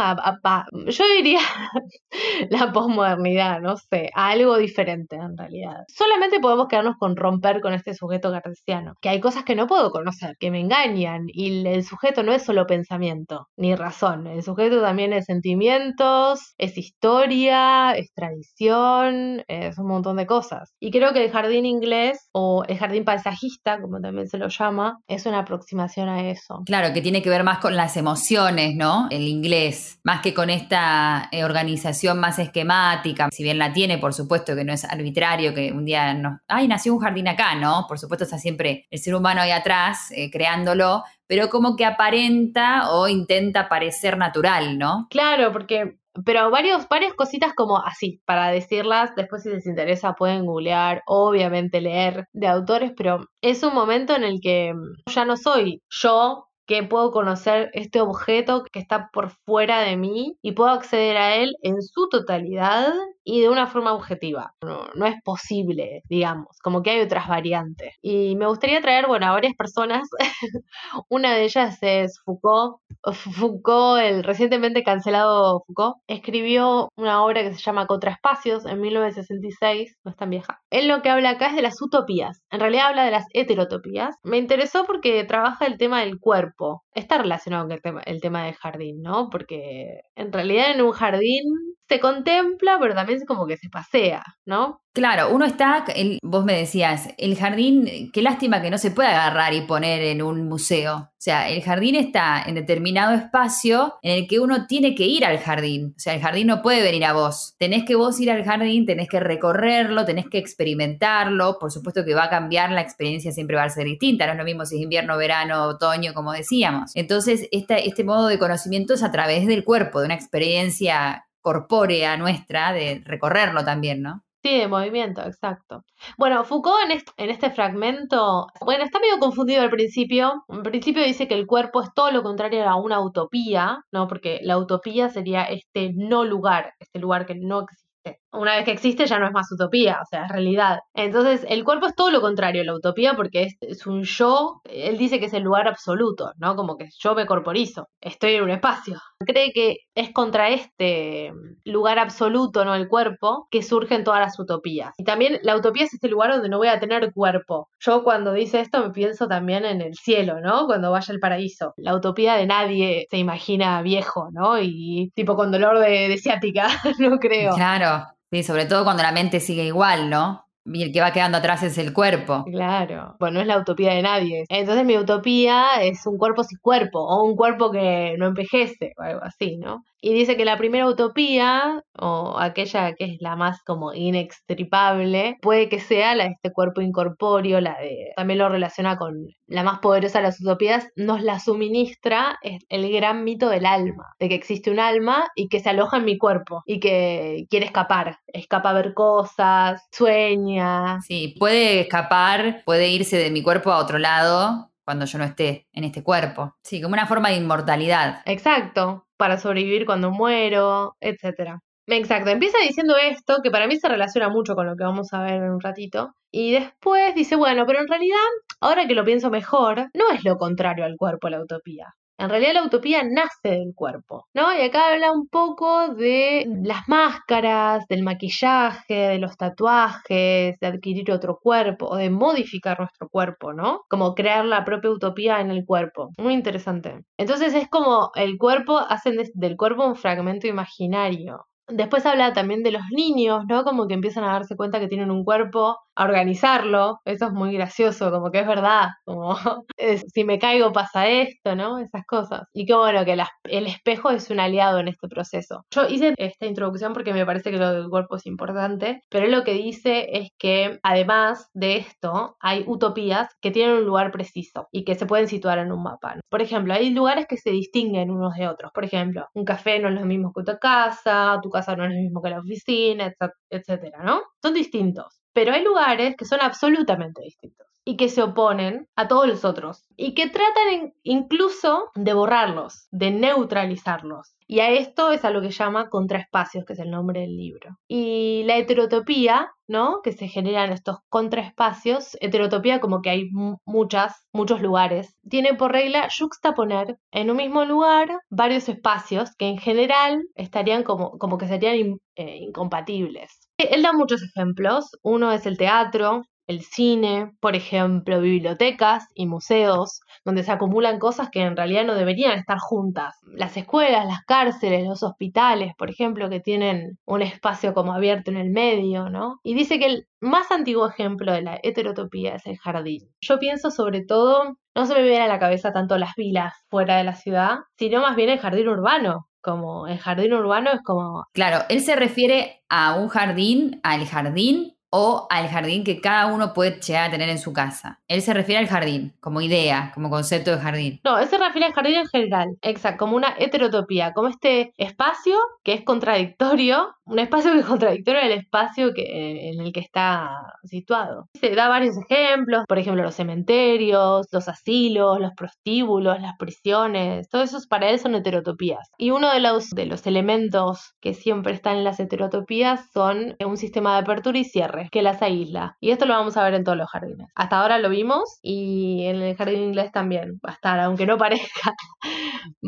yo diría <laughs> la posmodernidad, no sé, algo diferente en realidad. Solamente podemos quedarnos con romper con este sujeto cartesiano, que hay cosas que no puedo conocer, que me engañan, y el sujeto no es solo pensamiento ni razón, el sujeto también es sentimientos, es historia, es tradición, es un montón de cosas. Y creo que el jardín inglés o el jardín paisajista, como también se lo llama, es una aproximación a eso. Claro, que tiene que ver más con las emociones ¿no? El inglés, más que con esta eh, organización más esquemática, si bien la tiene, por supuesto que no es arbitrario, que un día no, ay, nació un jardín acá, ¿no? Por supuesto está siempre el ser humano ahí atrás, eh, creándolo, pero como que aparenta o intenta parecer natural, ¿no? Claro, porque pero varios, varias cositas como así, para decirlas, después si les interesa pueden googlear, obviamente leer de autores, pero es un momento en el que ya no soy yo que puedo conocer este objeto que está por fuera de mí y puedo acceder a él en su totalidad y de una forma objetiva. No, no, es posible, digamos, como que hay otras variantes. Y me gustaría traer, bueno, a varias personas. <laughs> una de ellas es Foucault. Foucault, el recientemente cancelado Foucault, escribió una obra que se llama Contraespacios en 1966, no es tan vieja. Él lo que habla acá es de las utopías. En realidad habla de las heterotopías. Me interesó porque trabaja el tema del cuerpo. Está relacionado con el tema, el tema del jardín, ¿no? Porque en realidad en un jardín se contempla, pero también como que se pasea, ¿no? Claro, uno está, el, vos me decías, el jardín, qué lástima que no se puede agarrar y poner en un museo. O sea, el jardín está en determinado espacio en el que uno tiene que ir al jardín. O sea, el jardín no puede venir a vos. Tenés que vos ir al jardín, tenés que recorrerlo, tenés que experimentarlo. Por supuesto que va a cambiar, la experiencia siempre va a ser distinta. No es lo mismo si es invierno, verano, otoño, como decíamos. Entonces, este modo de conocimiento es a través del cuerpo, de una experiencia corpórea nuestra de recorrerlo también, ¿no? Sí, de movimiento, exacto. Bueno, Foucault en este, en este, fragmento, bueno, está medio confundido al principio. En principio dice que el cuerpo es todo lo contrario a una utopía, ¿no? Porque la utopía sería este no lugar, este lugar que no existe. Una vez que existe ya no es más utopía, o sea, es realidad. Entonces, el cuerpo es todo lo contrario a la utopía porque es, es un yo, él dice que es el lugar absoluto, ¿no? Como que yo me corporizo, estoy en un espacio. Cree que es contra este lugar absoluto, ¿no? El cuerpo, que surgen todas las utopías. Y también la utopía es este lugar donde no voy a tener cuerpo. Yo cuando dice esto me pienso también en el cielo, ¿no? Cuando vaya al paraíso. La utopía de nadie se imagina viejo, ¿no? Y tipo con dolor de, de ciática, <laughs> no creo. Claro, sí, sobre todo cuando la mente sigue igual, ¿no? Y el que va quedando atrás es el cuerpo. Claro, bueno, no es la utopía de nadie. Entonces mi utopía es un cuerpo sin cuerpo, o un cuerpo que no envejece, o algo así, ¿no? Y dice que la primera utopía, o aquella que es la más como inextripable, puede que sea la de este cuerpo incorpóreo, la de, también lo relaciona con la más poderosa de las utopías, nos la suministra el gran mito del alma, de que existe un alma y que se aloja en mi cuerpo y que quiere escapar, escapa a ver cosas, sueña. Sí, puede escapar, puede irse de mi cuerpo a otro lado cuando yo no esté en este cuerpo. Sí, como una forma de inmortalidad. Exacto, para sobrevivir cuando muero, etcétera. Exacto, empieza diciendo esto, que para mí se relaciona mucho con lo que vamos a ver en un ratito, y después dice, bueno, pero en realidad, ahora que lo pienso mejor, no es lo contrario al cuerpo la utopía. En realidad la utopía nace del cuerpo, ¿no? Y acá habla un poco de las máscaras, del maquillaje, de los tatuajes, de adquirir otro cuerpo o de modificar nuestro cuerpo, ¿no? Como crear la propia utopía en el cuerpo. Muy interesante. Entonces es como el cuerpo, hacen del cuerpo un fragmento imaginario. Después habla también de los niños, ¿no? Como que empiezan a darse cuenta que tienen un cuerpo, a organizarlo. Eso es muy gracioso, como que es verdad. Como, <laughs> si me caigo pasa esto, ¿no? Esas cosas. Y qué bueno que las- el espejo es un aliado en este proceso. Yo hice esta introducción porque me parece que lo del cuerpo es importante, pero lo que dice es que además de esto, hay utopías que tienen un lugar preciso y que se pueden situar en un mapa. ¿no? Por ejemplo, hay lugares que se distinguen unos de otros. Por ejemplo, un café no es lo mismo que tu casa, tu casa no es lo mismo que la oficina, etc- etcétera, ¿no? Son distintos. Pero hay lugares que son absolutamente distintos y que se oponen a todos los otros y que tratan incluso de borrarlos, de neutralizarlos. Y a esto es a lo que llama contraespacios, que es el nombre del libro. Y la heterotopía, ¿no? Que se generan estos contraespacios, heterotopía como que hay mu- muchas, muchos lugares, tiene por regla juxtaponer en un mismo lugar varios espacios que en general estarían como, como que serían eh, incompatibles. Él da muchos ejemplos. Uno es el teatro, el cine, por ejemplo, bibliotecas y museos, donde se acumulan cosas que en realidad no deberían estar juntas. Las escuelas, las cárceles, los hospitales, por ejemplo, que tienen un espacio como abierto en el medio, ¿no? Y dice que el más antiguo ejemplo de la heterotopía es el jardín. Yo pienso sobre todo, no se me viene a la cabeza tanto las vilas fuera de la ciudad, sino más bien el jardín urbano. Como el jardín urbano es como Claro, él se refiere a un jardín, al jardín o al jardín que cada uno puede llegar a tener en su casa. Él se refiere al jardín, como idea, como concepto de jardín. No, él se refiere al jardín en general, exacto, como una heterotopía, como este espacio que es contradictorio, un espacio que es contradictorio al espacio que, en el que está situado. Se da varios ejemplos, por ejemplo, los cementerios, los asilos, los prostíbulos, las prisiones, todo eso para él son heterotopías. Y uno de los elementos que siempre están en las heterotopías son un sistema de apertura y cierre que las aísla. Y esto lo vamos a ver en todos los jardines. Hasta ahora lo vimos y en el jardín inglés también va a estar, aunque no <laughs> parezca,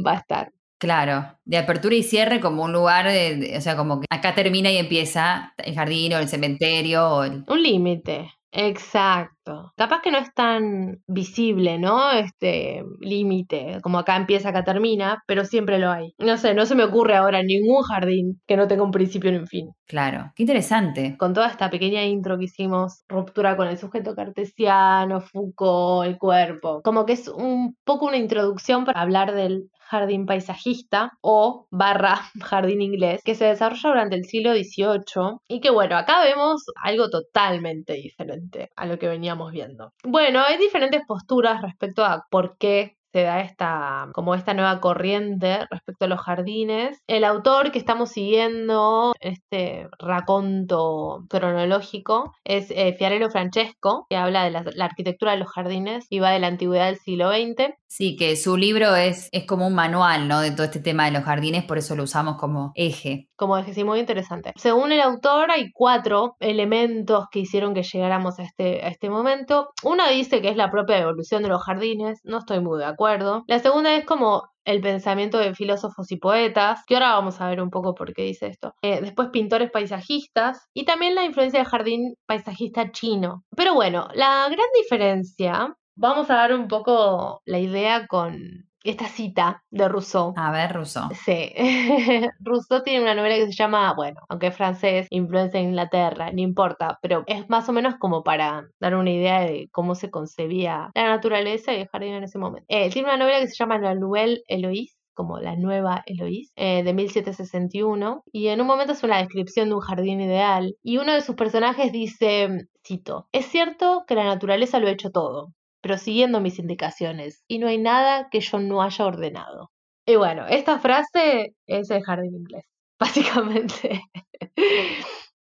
va a estar. Claro, de apertura y cierre como un lugar, de- o sea, como que acá termina y empieza el jardín o el cementerio o el... Un límite. Exacto. Capaz que no es tan visible, ¿no? Este límite, como acá empieza, acá termina, pero siempre lo hay. No sé, no se me ocurre ahora ningún jardín que no tenga un principio ni un fin. Claro, qué interesante. Con toda esta pequeña intro que hicimos, ruptura con el sujeto cartesiano, Foucault, el cuerpo, como que es un poco una introducción para hablar del jardín paisajista o barra <laughs> jardín inglés que se desarrolla durante el siglo XVIII y que bueno, acá vemos algo totalmente diferente a lo que veníamos viendo. Bueno, hay diferentes posturas respecto a por qué se da esta, como esta nueva corriente respecto a los jardines. El autor que estamos siguiendo, este raconto cronológico, es eh, Fiarello Francesco, que habla de la, la arquitectura de los jardines y va de la antigüedad del siglo XX. Sí, que su libro es, es como un manual, ¿no? De todo este tema de los jardines, por eso lo usamos como eje. Como dije, sí, muy interesante. Según el autor, hay cuatro elementos que hicieron que llegáramos a este, a este momento. Una dice que es la propia evolución de los jardines, no estoy muy de acuerdo. La segunda es como el pensamiento de filósofos y poetas, que ahora vamos a ver un poco por qué dice esto. Eh, después pintores paisajistas y también la influencia del jardín paisajista chino. Pero bueno, la gran diferencia, vamos a dar un poco la idea con esta cita de Rousseau. A ver, Rousseau. Sí, <laughs> Rousseau tiene una novela que se llama, bueno, aunque es francés, influencia en Inglaterra, no importa, pero es más o menos como para dar una idea de cómo se concebía la naturaleza y el jardín en ese momento. Eh, tiene una novela que se llama La Nouvelle Eloïse como la nueva Eloís, eh, de 1761, y en un momento es una descripción de un jardín ideal, y uno de sus personajes dice, cito, es cierto que la naturaleza lo ha hecho todo, pero siguiendo mis indicaciones, y no hay nada que yo no haya ordenado. Y bueno, esta frase es el jardín inglés, <laughs> básicamente.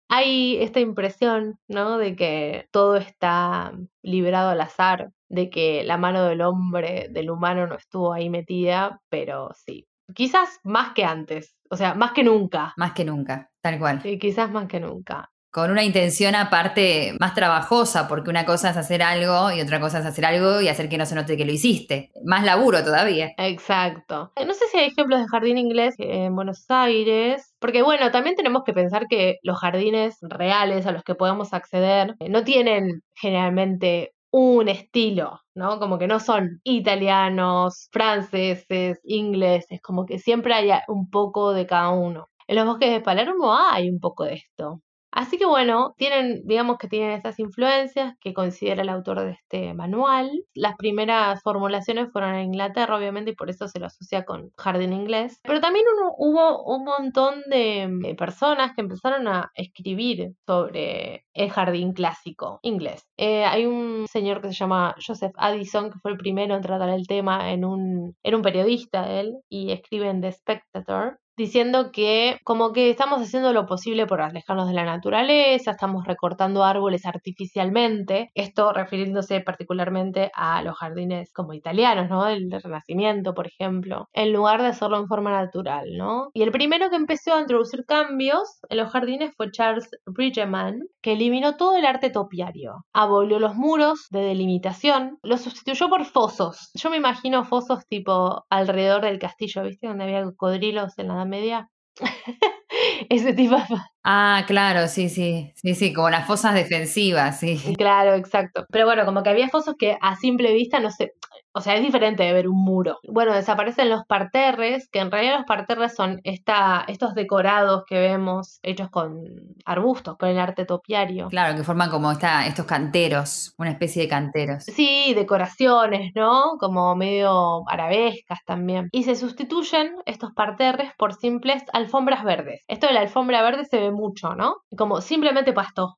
hay esta impresión, ¿no? De que todo está liberado al azar, de que la mano del hombre, del humano, no estuvo ahí metida, pero sí. Quizás más que antes, o sea, más que nunca. Más que nunca, tal cual. Sí, quizás más que nunca. Con una intención aparte más trabajosa, porque una cosa es hacer algo y otra cosa es hacer algo y hacer que no se note que lo hiciste. Más laburo todavía. Exacto. Eh, No sé si hay ejemplos de jardín inglés en Buenos Aires, porque bueno, también tenemos que pensar que los jardines reales a los que podemos acceder eh, no tienen generalmente un estilo, ¿no? Como que no son italianos, franceses, ingleses, como que siempre hay un poco de cada uno. En los bosques de Palermo hay un poco de esto. Así que bueno, tienen, digamos que tienen estas influencias que considera el autor de este manual. Las primeras formulaciones fueron en Inglaterra, obviamente, y por eso se lo asocia con jardín inglés. Pero también uno- hubo un montón de personas que empezaron a escribir sobre el jardín clásico inglés. Eh, hay un señor que se llama Joseph Addison, que fue el primero en tratar el tema en un, era un periodista él, y escribe en The Spectator diciendo que como que estamos haciendo lo posible por alejarnos de la naturaleza, estamos recortando árboles artificialmente, esto refiriéndose particularmente a los jardines como italianos, ¿no? El Renacimiento, por ejemplo, en lugar de hacerlo en forma natural, ¿no? Y el primero que empezó a introducir cambios en los jardines fue Charles Bridgeman, que eliminó todo el arte topiario, abolió los muros de delimitación, los sustituyó por fosos. Yo me imagino fosos tipo alrededor del castillo, ¿viste? Donde había cocodrilos en la Media. <laughs> <laughs> Ese tipo de... Ah, claro, sí, sí, sí, sí, como las fosas defensivas, sí. <laughs> Claro, exacto. Pero bueno, como que había fosos que a simple vista no sé, o sea, es diferente de ver un muro. Bueno, desaparecen los parterres, que en realidad los parterres son esta, estos decorados que vemos hechos con arbustos, con el arte topiario. Claro, que forman como esta, estos canteros, una especie de canteros. Sí, decoraciones, ¿no? Como medio arabescas también. Y se sustituyen estos parterres por simples alfombras verdes. Esto de la alfombra verde se ve mucho, ¿no? Como simplemente pasto.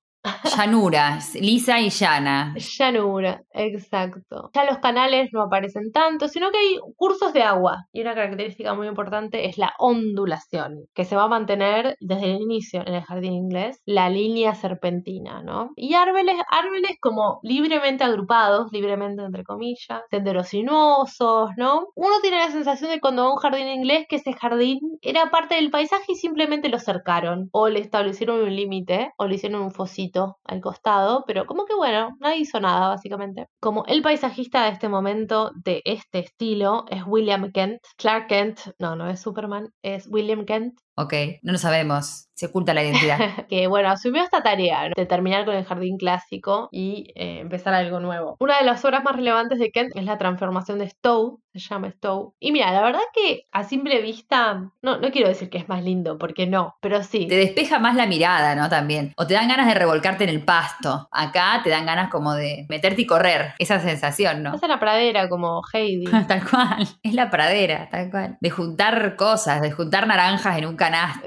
Llanura, lisa y llana. Llanura, exacto. Ya los canales no aparecen tanto, sino que hay cursos de agua. Y una característica muy importante es la ondulación, que se va a mantener desde el inicio en el jardín inglés, la línea serpentina, ¿no? Y árboles, árboles como libremente agrupados, libremente entre comillas, senderos sinuosos, ¿no? Uno tiene la sensación de cuando va a un jardín inglés que ese jardín era parte del paisaje y simplemente lo cercaron, o le establecieron un límite, o le hicieron un fosito al costado, pero como que bueno, nadie hizo nada básicamente. Como el paisajista de este momento, de este estilo, es William Kent. Clark Kent, no, no es Superman, es William Kent. Ok, no lo sabemos, se oculta la identidad. <laughs> que bueno, asumió esta tarea ¿no? de terminar con el jardín clásico y eh, empezar algo nuevo. Una de las obras más relevantes de Kent es la transformación de Stowe, se llama Stowe. Y mira, la verdad que a simple vista, no, no quiero decir que es más lindo, porque no, pero sí. Te despeja más la mirada, ¿no? También. O te dan ganas de revolcarte en el pasto. Acá te dan ganas como de meterte y correr. Esa sensación, ¿no? Es en la pradera como Heidi. <laughs> Tal cual. Es la pradera, tal cual. De juntar cosas, de juntar naranjas en un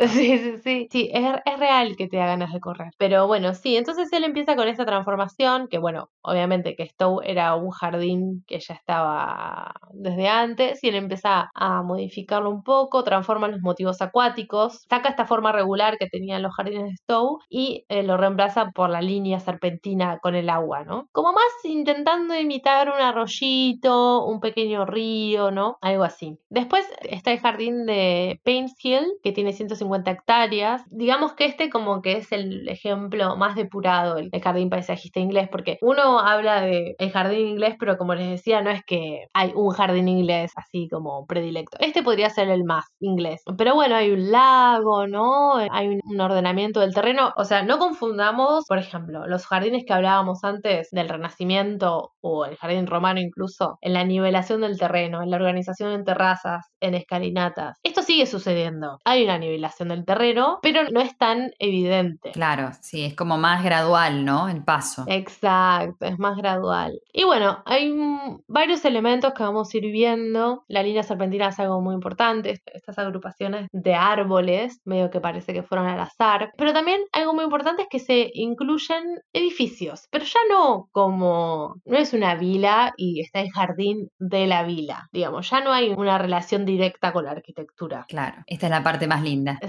Sí, sí, sí. Sí, es, es real que te da ganas de correr. Pero bueno, sí, entonces él empieza con esta transformación, que bueno, obviamente que Stowe era un jardín que ya estaba desde antes, y él empieza a modificarlo un poco, transforma los motivos acuáticos, saca esta forma regular que tenían los jardines de Stowe y eh, lo reemplaza por la línea serpentina con el agua, ¿no? Como más intentando imitar un arroyito, un pequeño río, ¿no? Algo así. Después está el jardín de Paynes Hill, que tiene 150 hectáreas. Digamos que este como que es el ejemplo más depurado, el, jardín paisajista inglés, porque uno habla de el jardín inglés, pero como les decía, no es que hay un jardín inglés así como predilecto. Este podría ser el más inglés. Pero bueno, hay un lago, ¿no? Hay un ordenamiento del terreno. O sea, no confundamos, por ejemplo, los jardines que hablábamos antes del Renacimiento o el jardín romano incluso, en la nivelación del terreno, en la organización en terrazas, en escalinatas. Esto sigue sucediendo. Hay una nivelación del terreno, pero no es tan evidente. Claro, sí, es como más gradual, ¿no? El paso. Exacto, es más gradual. Y bueno, hay varios elementos que vamos a ir viendo. La línea serpentina es algo muy importante, est- estas agrupaciones de árboles, medio que parece que fueron al azar. Pero también algo muy importante es que se incluyen edificios, pero ya no como, no es una vila y está el jardín de la vila, digamos, ya no hay una relación directa con la arquitectura. Claro, esta es la parte más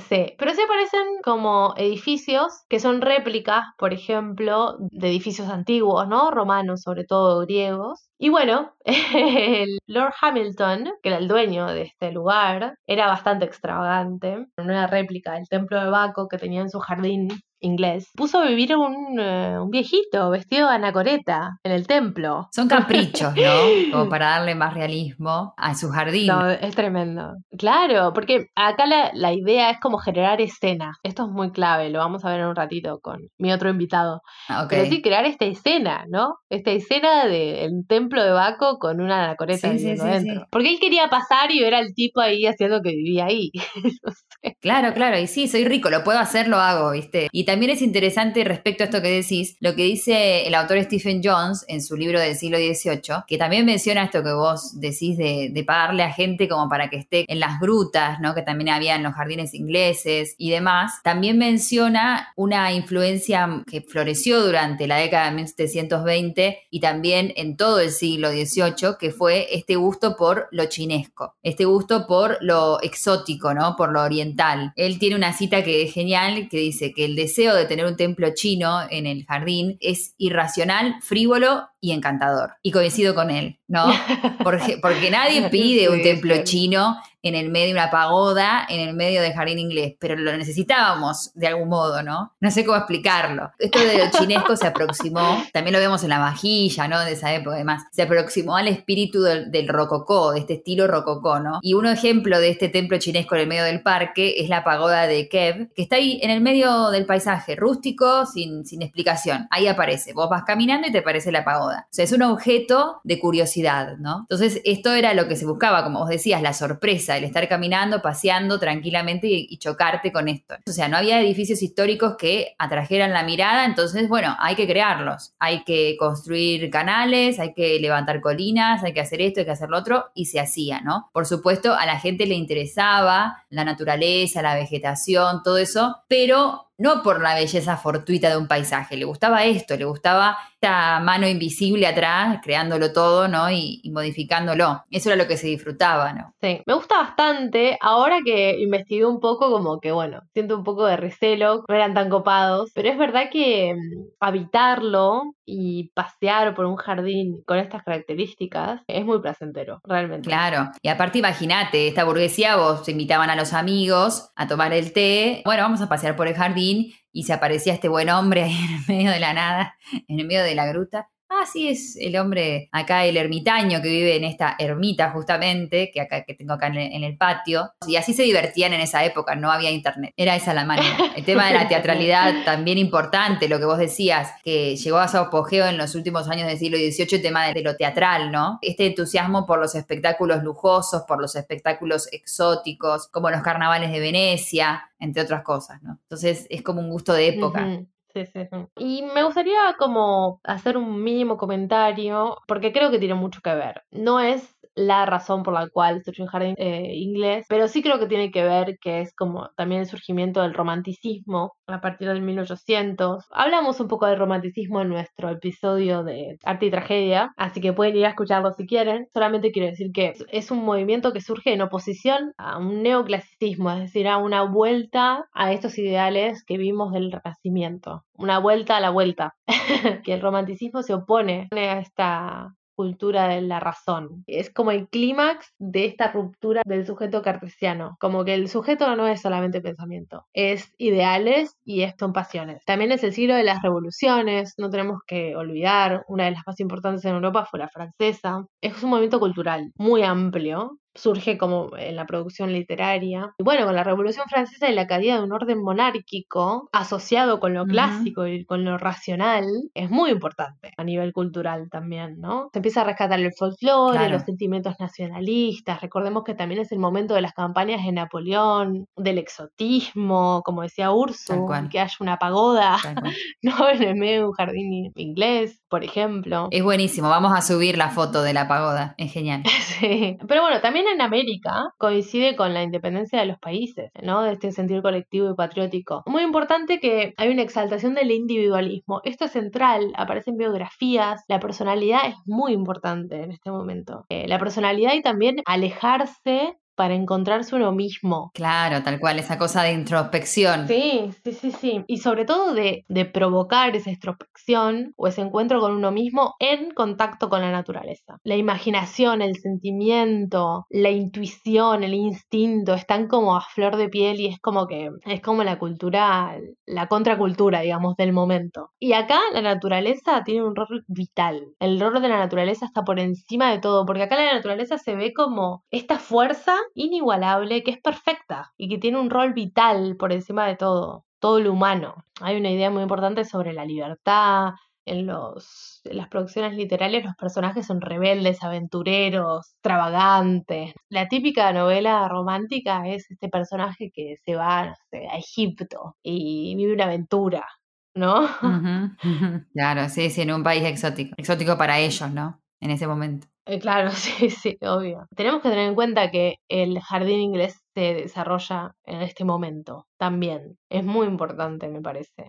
Sí, pero sí aparecen como edificios que son réplicas, por ejemplo, de edificios antiguos, ¿no? Romanos, sobre todo griegos. Y bueno, <laughs> el Lord Hamilton, que era el dueño de este lugar, era bastante extravagante. Una réplica del templo de Baco que tenía en su jardín inglés, puso a vivir un, eh, un viejito vestido de anacoreta en el templo. Son caprichos, ¿no? <laughs> Como para darle más realismo a su jardín. No, es tremendo. Claro, porque acá la, la idea es como generar escena. Esto es muy clave, lo vamos a ver en un ratito con mi otro invitado. Ok. Pero sí crear esta escena, ¿no? Esta escena del templo de Baco con una anacoreta Sí, sí, sí, dentro. sí. Porque él quería pasar y ver al tipo ahí haciendo que vivía ahí. <laughs> No sé. Claro, claro, y sí, soy rico, lo puedo hacer, lo hago, ¿viste? Y también es interesante respecto a esto que decís, lo que dice el autor Stephen Jones en su libro del siglo XVIII, que también menciona esto que vos decís de, de pagarle a gente como para que esté en las grutas, ¿no? Que también había en los jardines ingleses y demás. También menciona una influencia que floreció durante la década de 1720 y también en todo el siglo XVIII, que fue este gusto por lo chinesco, este gusto por lo exótico, ¿no? Por lo oriental. Él tiene una cita que es genial, que dice que el deseo de tener un templo chino en el jardín es irracional, frívolo y encantador. Y coincido con él, ¿no? <laughs> Porque, porque nadie pide un templo chino en el medio de una pagoda, en el medio del jardín inglés, pero lo necesitábamos de algún modo, ¿no? No sé cómo explicarlo. Esto de lo chinesco se aproximó, también lo vemos en la vajilla, ¿no? De esa época, además, se aproximó al espíritu del, del rococó, de este estilo rococó, ¿no? Y un ejemplo de este templo chinesco en el medio del parque es la pagoda de Kev, que está ahí en el medio del paisaje, rústico, sin, sin explicación. Ahí aparece, vos vas caminando y te aparece la pagoda. O sea, es un objeto de curiosidad, ¿no? Entonces, esto era lo que se buscaba, como vos decías, la sorpresa, el estar caminando, paseando tranquilamente y, y chocarte con esto. O sea, no había edificios históricos que atrajeran la mirada, entonces, bueno, hay que crearlos. Hay que construir canales, hay que levantar colinas, hay que hacer esto, hay que hacer lo otro, y se hacía, ¿no? Por supuesto, a la gente le interesaba la naturaleza, la vegetación, todo eso, pero no por la belleza fortuita de un paisaje, le gustaba esto, le gustaba esta mano invisible atrás, creándolo todo, ¿no? Y, y modificándolo. Eso era lo que se disfrutaba, ¿no? Sí, me gusta bastante. Ahora que investigué un poco, como que bueno, siento un poco de recelo, no eran tan copados, pero es verdad que mm, habitarlo y pasear por un jardín con estas características es muy placentero, realmente. Claro. Y aparte, imagínate, esta burguesía, vos te invitaban a los amigos a tomar el té. Bueno, vamos a pasear por el jardín y se aparecía este buen hombre ahí en medio de la nada, en el medio de la gruta. Ah, sí, es el hombre acá, el ermitaño que vive en esta ermita justamente, que acá que tengo acá en el, en el patio. Y así se divertían en esa época, no había internet. Era esa la manera. El tema de la <laughs> teatralidad también importante, lo que vos decías, que llegó a su apogeo en los últimos años del siglo XVIII, el tema de, de lo teatral, ¿no? Este entusiasmo por los espectáculos lujosos, por los espectáculos exóticos, como los carnavales de Venecia, entre otras cosas, ¿no? Entonces es como un gusto de época. Ujú. Sí, sí, sí. Y me gustaría como hacer un mínimo comentario, porque creo que tiene mucho que ver. No es la razón por la cual surgió el jardín eh, inglés, pero sí creo que tiene que ver que es como también el surgimiento del romanticismo a partir del 1800. Hablamos un poco del romanticismo en nuestro episodio de arte y tragedia, así que pueden ir a escucharlo si quieren. Solamente quiero decir que es un movimiento que surge en oposición a un neoclasicismo, es decir, a una vuelta a estos ideales que vimos del Renacimiento, una vuelta a la vuelta, <laughs> que el romanticismo se opone a esta cultura de la razón. Es como el clímax de esta ruptura del sujeto cartesiano. Como que el sujeto no es solamente pensamiento, es ideales y son pasiones. También es el siglo de las revoluciones, no tenemos que olvidar, una de las más importantes en Europa fue la francesa. Es un movimiento cultural muy amplio surge como en la producción literaria. Y bueno, con la Revolución Francesa y la caída de un orden monárquico asociado con lo clásico y con lo racional, es muy importante a nivel cultural también, ¿no? Se empieza a rescatar el folclore, los sentimientos nacionalistas. Recordemos que también es el momento de las campañas de Napoleón, del exotismo, como decía Urso, que haya una pagoda, <laughs> ¿no? En el medio de un jardín inglés, por ejemplo. Es buenísimo, vamos a subir la foto de la pagoda, es genial. <laughs> sí, pero bueno, también en América coincide con la independencia de los países, ¿no? De este sentido colectivo y patriótico. Muy importante que hay una exaltación del individualismo. Esto es central, aparece en biografías. La personalidad es muy importante en este momento. Eh, la personalidad y también alejarse para encontrarse uno mismo. Claro, tal cual, esa cosa de introspección. Sí, sí, sí, sí. Y sobre todo de, de, provocar esa introspección o ese encuentro con uno mismo en contacto con la naturaleza. La imaginación, el sentimiento, la intuición, el instinto están como a flor de piel y es como que es como la cultura, la contracultura, digamos, del momento. Y acá la naturaleza tiene un rol vital. El rol de la naturaleza está por encima de todo, porque acá la naturaleza se ve como esta fuerza inigualable, que es perfecta y que tiene un rol vital por encima de todo, todo lo humano. Hay una idea muy importante sobre la libertad. En, los, las producciones literarias los personajes son rebeldes, aventureros, extravagantes. La típica novela romántica es este personaje que se va a Egipto y vive una aventura, ¿no? <laughs> <laughs> Claro, sí, sí, en un país exótico. Exótico para ellos, ¿no? En ese momento. Eh, claro, <laughs> sí, sí, obvio. Tenemos que tener en cuenta que el jardín inglés se desarrolla en este momento también. Es muy importante, me parece.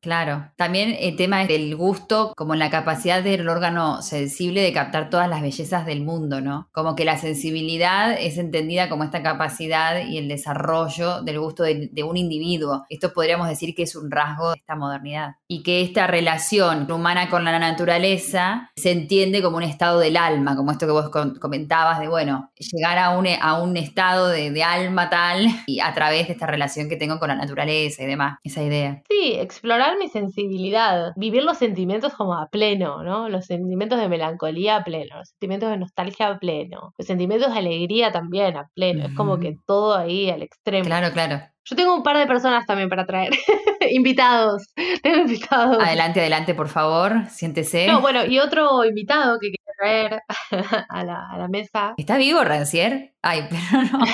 claro. También el tema del gusto, como la capacidad del órgano sensible de captar todas las bellezas del mundo, ¿no? Como que la sensibilidad es entendida como esta capacidad y el desarrollo del gusto de, un individuo. Esto podríamos decir que es un rasgo de esta modernidad. Y que esta relación humana con la naturaleza se entiende como un estado del alma, como esto que vos comentabas de, bueno, llegar a un, a un estado de, de alma tal y a través de esta relación que tengo con la naturaleza y demás, esa idea. Sí, explorar mi sensibilidad, vivir los sentimientos como a pleno, ¿no? Los sentimientos de melancolía a pleno, los sentimientos de nostalgia a pleno, los sentimientos de alegría también a pleno, es como que todo ahí al extremo. Claro, claro. Yo tengo un par de personas también para traer. <laughs> invitados. Tengo invitados. Adelante, adelante, por favor. Siéntese. No, bueno, y otro invitado que traer <laughs> a la, a la mesa. ¿Está vivo, Rancier? Ay, <laughs> pero no.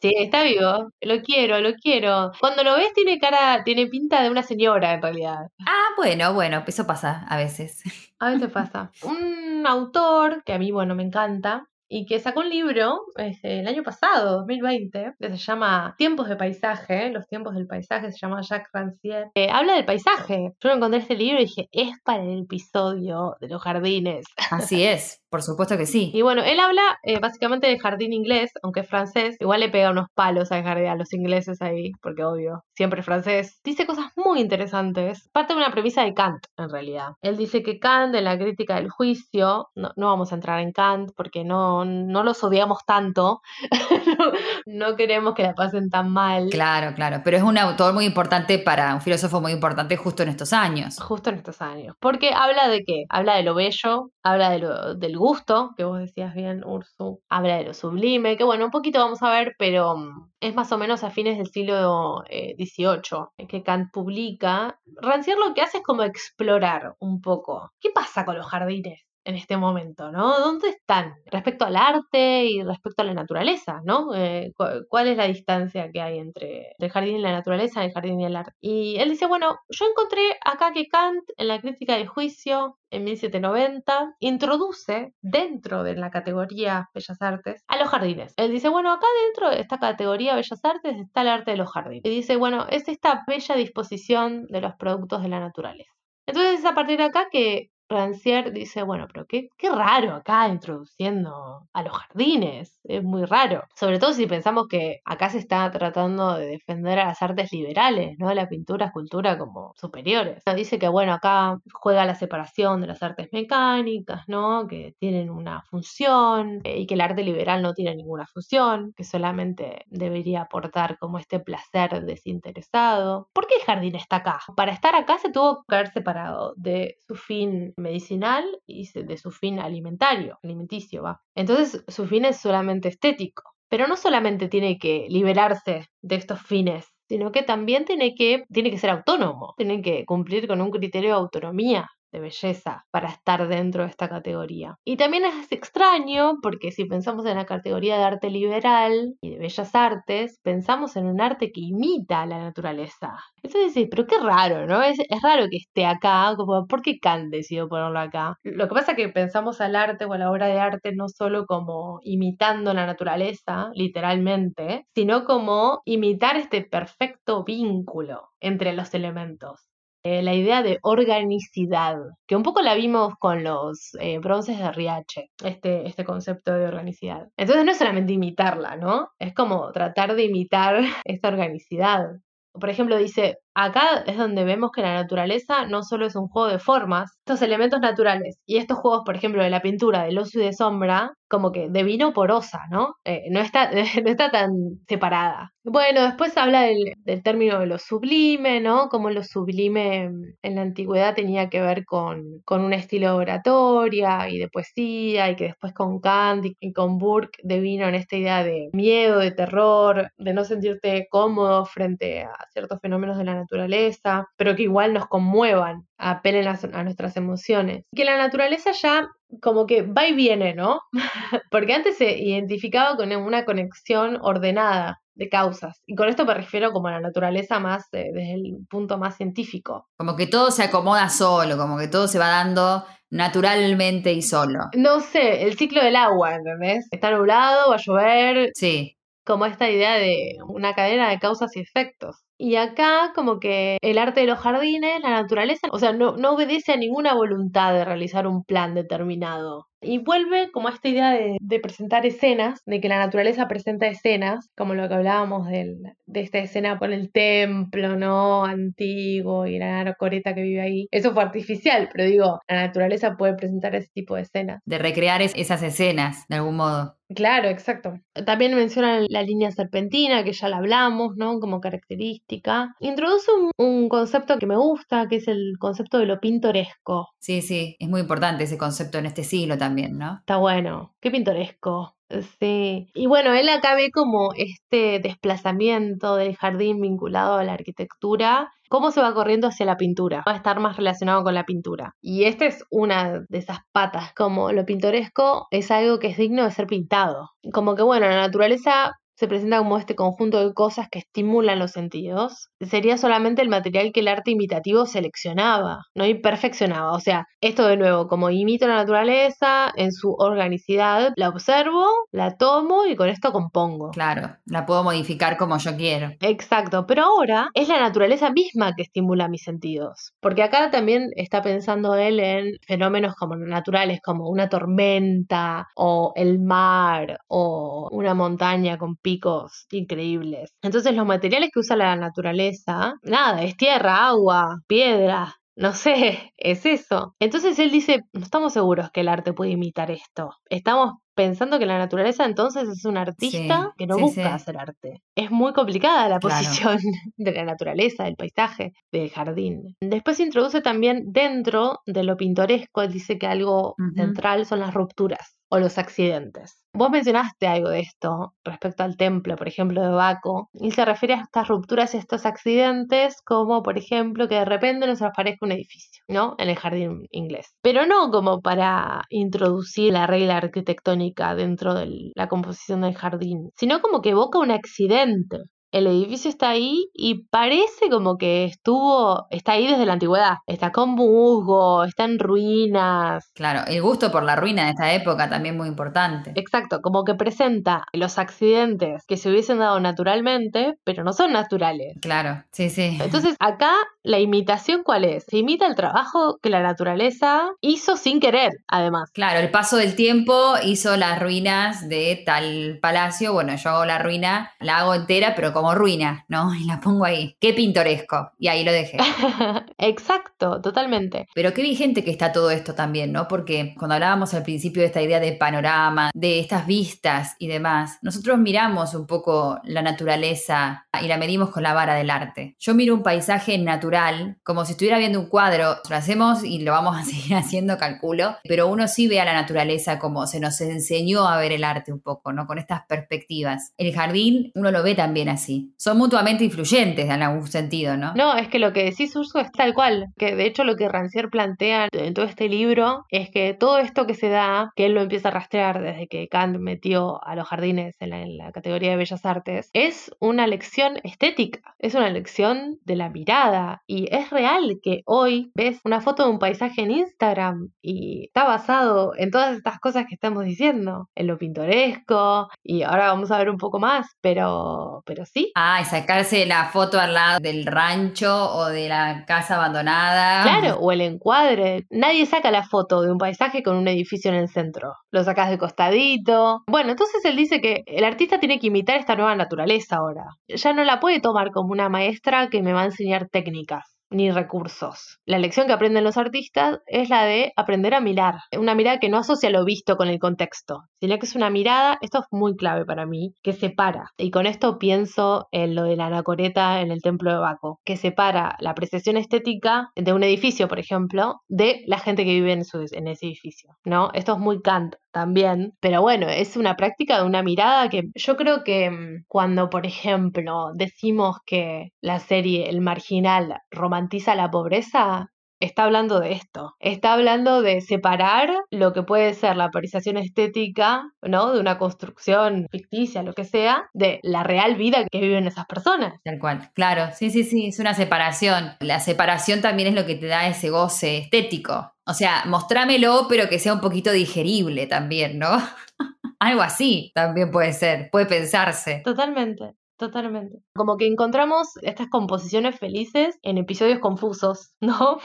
Sí, está vivo. Lo quiero, lo quiero. Cuando lo ves tiene cara, tiene pinta de una señora en realidad. Ah, bueno, bueno, eso pasa a veces. A veces pasa. Un autor que a mí, bueno, me encanta, y que sacó un libro este, el año pasado, 2020, que se llama Tiempos de Paisaje, los tiempos del paisaje, se llama Jacques Rancière. habla del paisaje. Yo encontré este libro y dije, es para el episodio de los jardines. Así es. Por supuesto que sí. Y bueno, él habla eh, básicamente del jardín inglés, aunque es francés. Igual le pega unos palos al jardín, a los ingleses ahí, porque obvio, siempre es francés. Dice cosas muy interesantes. Parte de una premisa de Kant, en realidad. Él dice que Kant, en la crítica del juicio, no, vamos a entrar en Kant porque no, no los odiamos tanto. <laughs> no, queremos que la pasen tan mal. Claro, claro. Pero es un autor muy importante para, un filósofo muy importante justo en estos años. Justo en estos años. Porque habla de qué? Habla de lo bello, habla de lo, del gusto, que vos decías bien, Ursu, habla de lo sublime, que bueno, un poquito vamos a ver, pero mm, es más o menos a fines del siglo XVIII eh, que Kant publica. Rancière lo que hace es como explorar un poco. ¿Qué pasa con los jardines? En este momento, ¿no? ¿Dónde están respecto al arte y respecto a la naturaleza, ¿no? Eh, cu- ¿Cuál es la distancia que hay entre el jardín y la naturaleza, el jardín y el arte? Y él dice, bueno, yo encontré acá que Kant en la crítica del juicio en 1790 introduce dentro de la categoría Bellas Artes a los jardines. Él dice, bueno, acá dentro de esta categoría Bellas Artes está el arte de los jardines. Y dice, bueno, es esta bella disposición de los productos de la naturaleza. Entonces es a partir de acá que Rancière dice, bueno, pero qué, qué raro acá introduciendo a los jardines, es muy raro. Sobre todo si pensamos que acá se está tratando de defender a las artes liberales, ¿no? La pintura, escultura como superiores. Dice que, bueno, acá juega la separación de las artes mecánicas, ¿no? Que tienen una función eh, y que el arte liberal no tiene ninguna función, que solamente debería aportar como este placer desinteresado. ¿Por qué el jardín está acá? Para estar acá se tuvo que haber separado de su fin medicinal y de su fin alimentario, alimenticio, va. Entonces su fin es solamente estético. Pero no solamente tiene que liberarse de estos fines, sino que también tiene que, tiene que ser autónomo, tiene que cumplir con un criterio de autonomía de belleza para estar dentro de esta categoría. Y también es extraño porque si pensamos en la categoría de arte liberal y de bellas artes, pensamos en un arte que imita a la naturaleza. Entonces dices, pero qué raro, ¿no? Es, es raro que esté acá, como, ¿por qué Kant decidió ponerlo acá? Lo que pasa es que pensamos al arte o a la obra de arte no solo como imitando la naturaleza, literalmente, sino como imitar este perfecto vínculo entre los elementos eh, la idea de organicidad, que un poco la vimos con los eh, bronces de Riache, este, este concepto de organicidad. Entonces no es solamente imitarla, ¿no? Es como tratar de imitar <laughs> esta organicidad. Por ejemplo, dice, acá es donde vemos que la naturaleza no solo es un juego de formas, estos elementos naturales y estos juegos, por ejemplo, de la pintura, de luz y de sombra, como que de vino porosa, ¿no? Eh, no, está, <laughs> no está tan separada. Bueno, después habla del, del término de lo sublime, ¿no? Como lo sublime en la antigüedad tenía que ver con, con un estilo de oratoria y de poesía, y que después con Kant y con Burke devino en esta idea de miedo, de terror, de no sentirte cómodo frente a ciertos fenómenos de la naturaleza, pero que igual nos conmuevan, apelen a, a nuestras emociones. Que la naturaleza ya como que va y viene, ¿no? <laughs> Porque antes se identificaba con una conexión ordenada de causas. Y con esto me refiero como a la naturaleza más eh, desde el punto más científico. Como que todo se acomoda solo, como que todo se va dando naturalmente y solo. No sé, el ciclo del agua, ¿entendés? Está nublado, va a llover, Sí, como esta idea de una cadena de causas y efectos. Y acá como que el arte de los jardines, la naturaleza, o sea, no, no obedece a ninguna voluntad de realizar un plan determinado. Y vuelve como a esta idea de, de presentar escenas, de que la naturaleza presenta escenas, como lo que hablábamos del, de esta escena por el templo, ¿no? Antiguo y la anacoreta que vive ahí. Eso fue artificial, pero digo, la naturaleza puede presentar ese tipo de escenas. de recrear es- esas escenas de algún modo. Claro, exacto. También menciona la línea serpentina, que ya la hablamos, ¿no? Como característica. Introduce un, un concepto que me gusta, que es el concepto de lo pintoresco. Sí, sí, es muy importante ese concepto en este siglo también, Está bueno, qué pintoresco. Sí. Y bueno, él acá ve como este desplazamiento del jardín vinculado a la arquitectura, cómo se va corriendo hacia la pintura, va a estar más relacionado con la pintura. Y esta es una de esas patas, como lo pintoresco es algo que es digno de ser pintado. Como que bueno, la naturaleza se presenta como este conjunto de cosas que estimulan los sentidos. Sería solamente el material que el arte imitativo seleccionaba, ¿no? Y perfeccionaba. O sea, esto de nuevo, como imito la naturaleza en su organicidad, la observo, la tomo y con esto compongo. Claro, la puedo modificar como yo quiero. Exacto, pero ahora es la naturaleza misma que estimula mis sentidos. Porque acá también está pensando él en fenómenos como naturales, como una tormenta, o el mar, o una montaña con picos increíbles. Entonces los materiales que usa la naturaleza, nada, es tierra, agua, piedra. No sé, <laughs> es eso. Entonces él dice, no estamos seguros que el arte puede imitar esto. Estamos pensando que la naturaleza entonces es un artista Sí, que no sí, busca sí. hacer arte. Es muy complicada la Claro. posición <laughs> de la naturaleza, del paisaje, del jardín. Después introduce también dentro de lo pintoresco, él dice que algo central son las rupturas. O los accidentes. Vos mencionaste algo de esto respecto al templo, por ejemplo, de Baco, y se refiere a estas rupturas y estos accidentes como, por ejemplo, que de repente nos aparezca un edificio, ¿no? En el jardín inglés. Pero no como para introducir la regla arquitectónica dentro de la composición del jardín, sino como que evoca un accidente el edificio está ahí y parece como que estuvo, está ahí desde la antigüedad. Está con musgo, está en ruinas. Claro, el gusto por la ruina de esta época también muy importante. Exacto, como que presenta los accidentes que se hubiesen dado naturalmente, pero no son naturales. Claro, sí, sí. Entonces, acá la imitación cuál es? Se imita el trabajo que la naturaleza hizo sin querer, además. Claro, el paso del tiempo hizo las ruinas de tal palacio. Bueno, yo hago la ruina, la hago entera, pero como ruina, ¿no? <laughs> Y la pongo ahí. Qué pintoresco. Y ahí lo dejé. <laughs> Exacto, totalmente. Pero qué vigente que está todo esto también, ¿no? Porque cuando hablábamos al principio de esta idea de panorama, de estas vistas y demás, nosotros miramos un poco la naturaleza y la medimos con la vara del arte. Yo miro un paisaje natural como si estuviera viendo un cuadro. Lo hacemos y lo vamos <laughs> a seguir haciendo, calculo. Pero uno sí ve a la naturaleza como se nos enseñó a ver el arte un poco, ¿no? Con estas perspectivas. El jardín uno lo ve también así son mutuamente influyentes en algún sentido, ¿no? No, es que lo que decís, Urso, es tal cual. Que de hecho lo que Rancière plantea en todo este libro es que todo esto que se da, que él lo empieza a rastrear desde que Kant metió a los jardines en la, en la categoría de bellas artes, es una lección estética, es una lección de la mirada. Y es real que hoy ves una foto de un paisaje en Instagram y está basado en todas estas cosas que estamos diciendo, en lo pintoresco, y ahora vamos a ver un poco más, pero, pero Ah, y sacarse la foto al lado del rancho o de la casa abandonada. Claro, o el encuadre. Nadie saca la foto de un paisaje con un edificio en el centro. Lo sacas de costadito. Bueno, entonces él dice que el artista tiene que imitar esta nueva naturaleza ahora. Ya no la puede tomar como una maestra que me va a enseñar técnicas ni recursos. La lección que aprenden los artistas es la de aprender a mirar, una mirada que no asocia lo visto con el contexto, sino que es una mirada, esto es muy clave para mí, que separa. Y con esto pienso en lo de la anacoreta en el templo de Baco, que separa la apreciación estética de un edificio, por ejemplo, de la gente que vive en, su- en ese edificio, ¿no? Esto es muy Kant también, pero bueno, es una práctica de una mirada que yo creo que mm, cuando, por ejemplo, decimos que la serie El Marginal romantiza la pobreza, está hablando de esto. Está hablando de separar lo que puede ser la apreciación estética, ¿no? De una construcción ficticia, lo que sea, de la real vida que viven esas personas. Tal cual. Claro, sí, sí, sí, es una separación. La separación también es lo que te da ese goce estético. O sea, mostrámelo, pero que sea un poquito digerible también, ¿no? <laughs> Algo así también puede ser, puede pensarse. Totalmente. Totalmente. Como que encontramos estas composiciones felices en episodios confusos, <laughs> ¿no?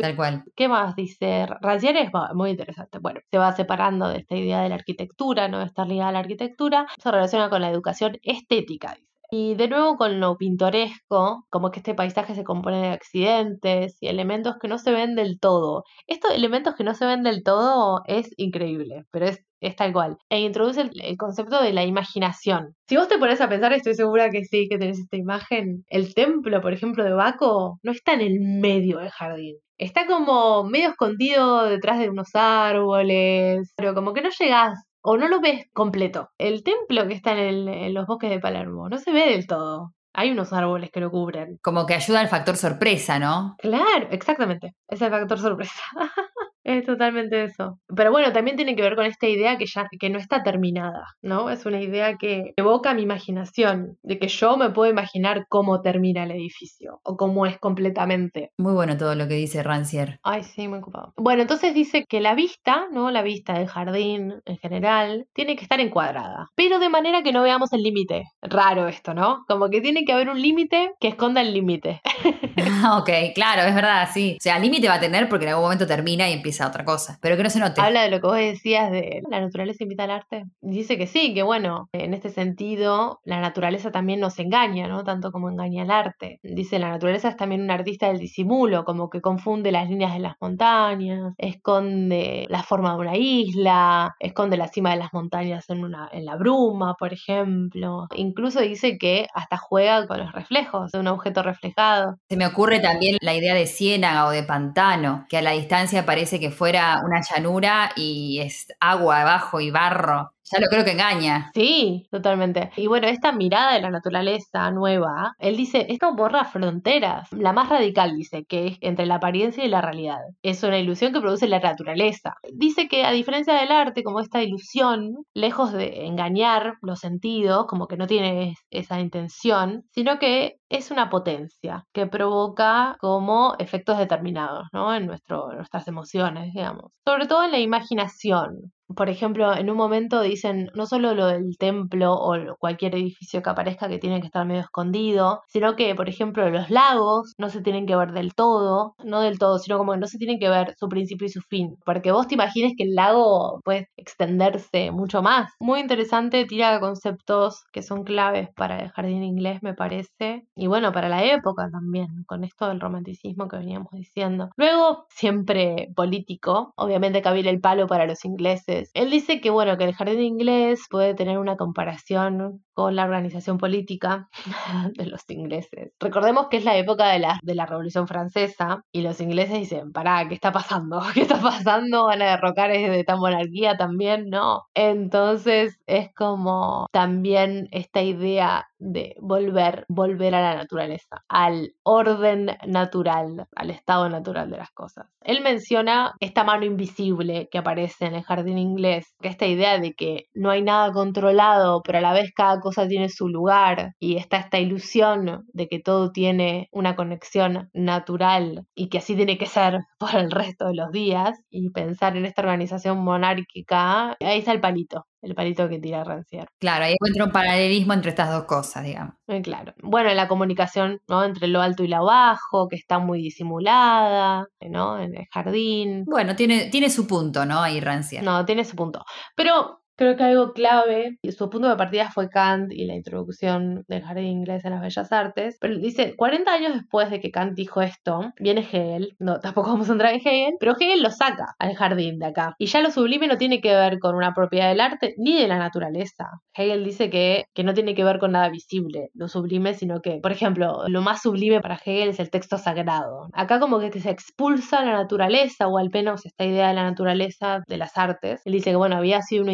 Tal cual. ¿Qué más dice? Rancière es va- muy interesante. Bueno, se va separando de esta idea de la arquitectura, ¿no? De estar ligada a la arquitectura. Se relaciona con la educación estética, dice. Y de nuevo con lo pintoresco, como que este paisaje se compone de accidentes y elementos que no se ven del todo. Estos elementos que no se ven del todo es increíble, pero es, es tal cual. E introduce el, el concepto de la imaginación. Si vos te pones a pensar, estoy segura que sí, que tenés esta imagen. El templo, por ejemplo, de Baco, no está en el medio del jardín. Está como medio escondido detrás de unos árboles, pero como que no llegás o no lo ves completo. El templo que está en, el- en los bosques de Palermo no se ve del todo. Hay unos árboles que lo cubren. Como que ayuda al factor sorpresa, ¿no? Claro, exactamente. Es el factor sorpresa. <laughs> es totalmente eso. Pero bueno, también tiene que ver con esta idea que ya que no está terminada, ¿no? Es una idea que evoca mi imaginación, de que yo me puedo imaginar cómo termina el edificio o cómo es completamente. Muy bueno todo lo que dice Rancière. Ay, sí, muy ocupado. Bueno, entonces dice que la vista, ¿no? La vista del jardín en general, tiene que estar encuadrada, pero de manera que no veamos el límite. Raro esto, ¿no? Como que tiene que haber un límite que esconda el límite. <laughs> Ah, ok, claro, es verdad, sí. O sea, límite va a tener porque en algún momento termina y empieza otra cosa. Pero que no se note. Habla de lo que vos decías de la naturaleza invita al arte. Dice que sí, que bueno, en este sentido, la naturaleza también nos engaña, ¿no? Tanto como engaña el arte. Dice, la naturaleza es también un artista del disimulo, como que confunde las líneas de las montañas, esconde la forma de una isla, esconde la cima de las montañas en, una, en la bruma, por ejemplo. Incluso dice que hasta juega con los reflejos de un objeto reflejado. Se me ocurre también la idea de ciénaga o de pantano, que a la distancia parece que fuera una llanura y es agua abajo y barro. Ya lo creo que engaña. Sí, totalmente. Y bueno, esta mirada de la naturaleza nueva, él dice, esto borra fronteras. La más radical dice que es entre la apariencia y la realidad. Es una ilusión que produce la naturaleza. Dice que a diferencia del arte, como esta ilusión, lejos de engañar los sentidos, como que no tiene esa intención, sino que es una potencia que provoca como efectos determinados, ¿no? En nuestro, nuestras emociones, digamos. Sobre todo en la imaginación por ejemplo, en un momento dicen no solo lo del templo o cualquier edificio que aparezca que tiene que estar medio escondido, sino que, por ejemplo, los lagos no se tienen que ver del todo, no del todo, sino como que no se tienen que ver su principio y su fin, porque vos te imagines que el lago puede extenderse mucho más. Muy interesante, tira conceptos que son claves para el jardín inglés, me parece, y bueno, para la época también, con esto del romanticismo que veníamos diciendo. Luego, siempre político, obviamente cabía el palo para los ingleses él dice que, bueno, que el jardín inglés puede tener una comparación con la organización política <laughs> de los ingleses. Recordemos que es la época de la, de la Revolución Francesa y los ingleses dicen, pará, ¿qué está pasando? <laughs> ¿Qué está pasando? ¿Van a derrocar de tan monarquía también? No. Entonces es como también esta idea de volver, volver a la naturaleza, al orden natural, al estado natural de las cosas. Él menciona esta mano invisible que aparece en el jardín inglés, que esta idea de que no hay nada controlado, pero a la vez cada cosa tiene su lugar y está esta ilusión de que todo tiene una conexión natural y que así tiene que ser <laughs> por el resto de los días y pensar en esta organización monárquica, ahí está el palito el palito que tira Rancière. Claro, ahí encuentra un paralelismo entre estas dos cosas, digamos. Eh, claro. Bueno, la comunicación ¿no? entre lo alto y lo bajo, que está muy disimulada, ¿no? En el jardín. Bueno, tiene, tiene su punto, ¿no? Ahí Rancière. No, tiene su punto. Pero Creo que algo clave, y su punto de partida fue Kant y la introducción del jardín inglés a las bellas artes, pero dice, 40 años después de que Kant dijo esto, viene Hegel, no, <laughs> tampoco vamos a entrar en Hegel, pero Hegel lo saca al jardín de acá. Y ya lo sublime no tiene que ver con una propiedad del arte ni de la naturaleza. Hegel dice que, que no tiene que ver con nada visible, lo sublime, sino que, por ejemplo, lo más sublime para Hegel es el texto sagrado. Acá como que se expulsa la naturaleza, o al menos esta idea de la naturaleza de las artes. Él dice que, bueno, había sido una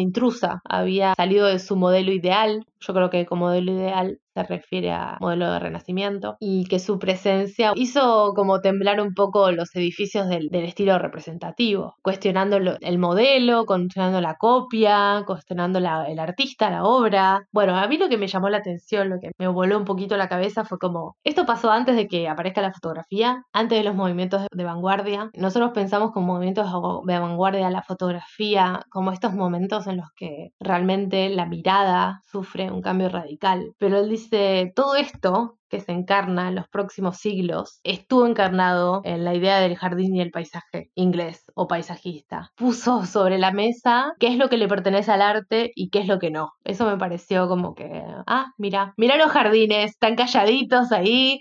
había salido de su modelo ideal, yo creo que como modelo ideal se refiere a modelo de renacimiento, y que su presencia hizo como temblar un poco los edificios del, estilo representativo, cuestionando el modelo, cuestionando la copia, cuestionando el artista, la obra. Bueno, a mí lo que me llamó la atención, lo que me voló un poquito la cabeza fue como, esto pasó antes de que aparezca la fotografía, antes de los movimientos de vanguardia. Nosotros pensamos con movimientos de vanguardia la fotografía como estos momentos en los que realmente la mirada sufre un cambio radical. Pero él dice, todo esto que se encarna en los próximos siglos estuvo encarnado en la idea del jardín y el paisaje inglés o paisajista. Puso sobre la mesa qué es lo que le pertenece al arte y qué es lo que no. Eso me pareció como que, ah, mira, mira los jardines, están calladitos ahí.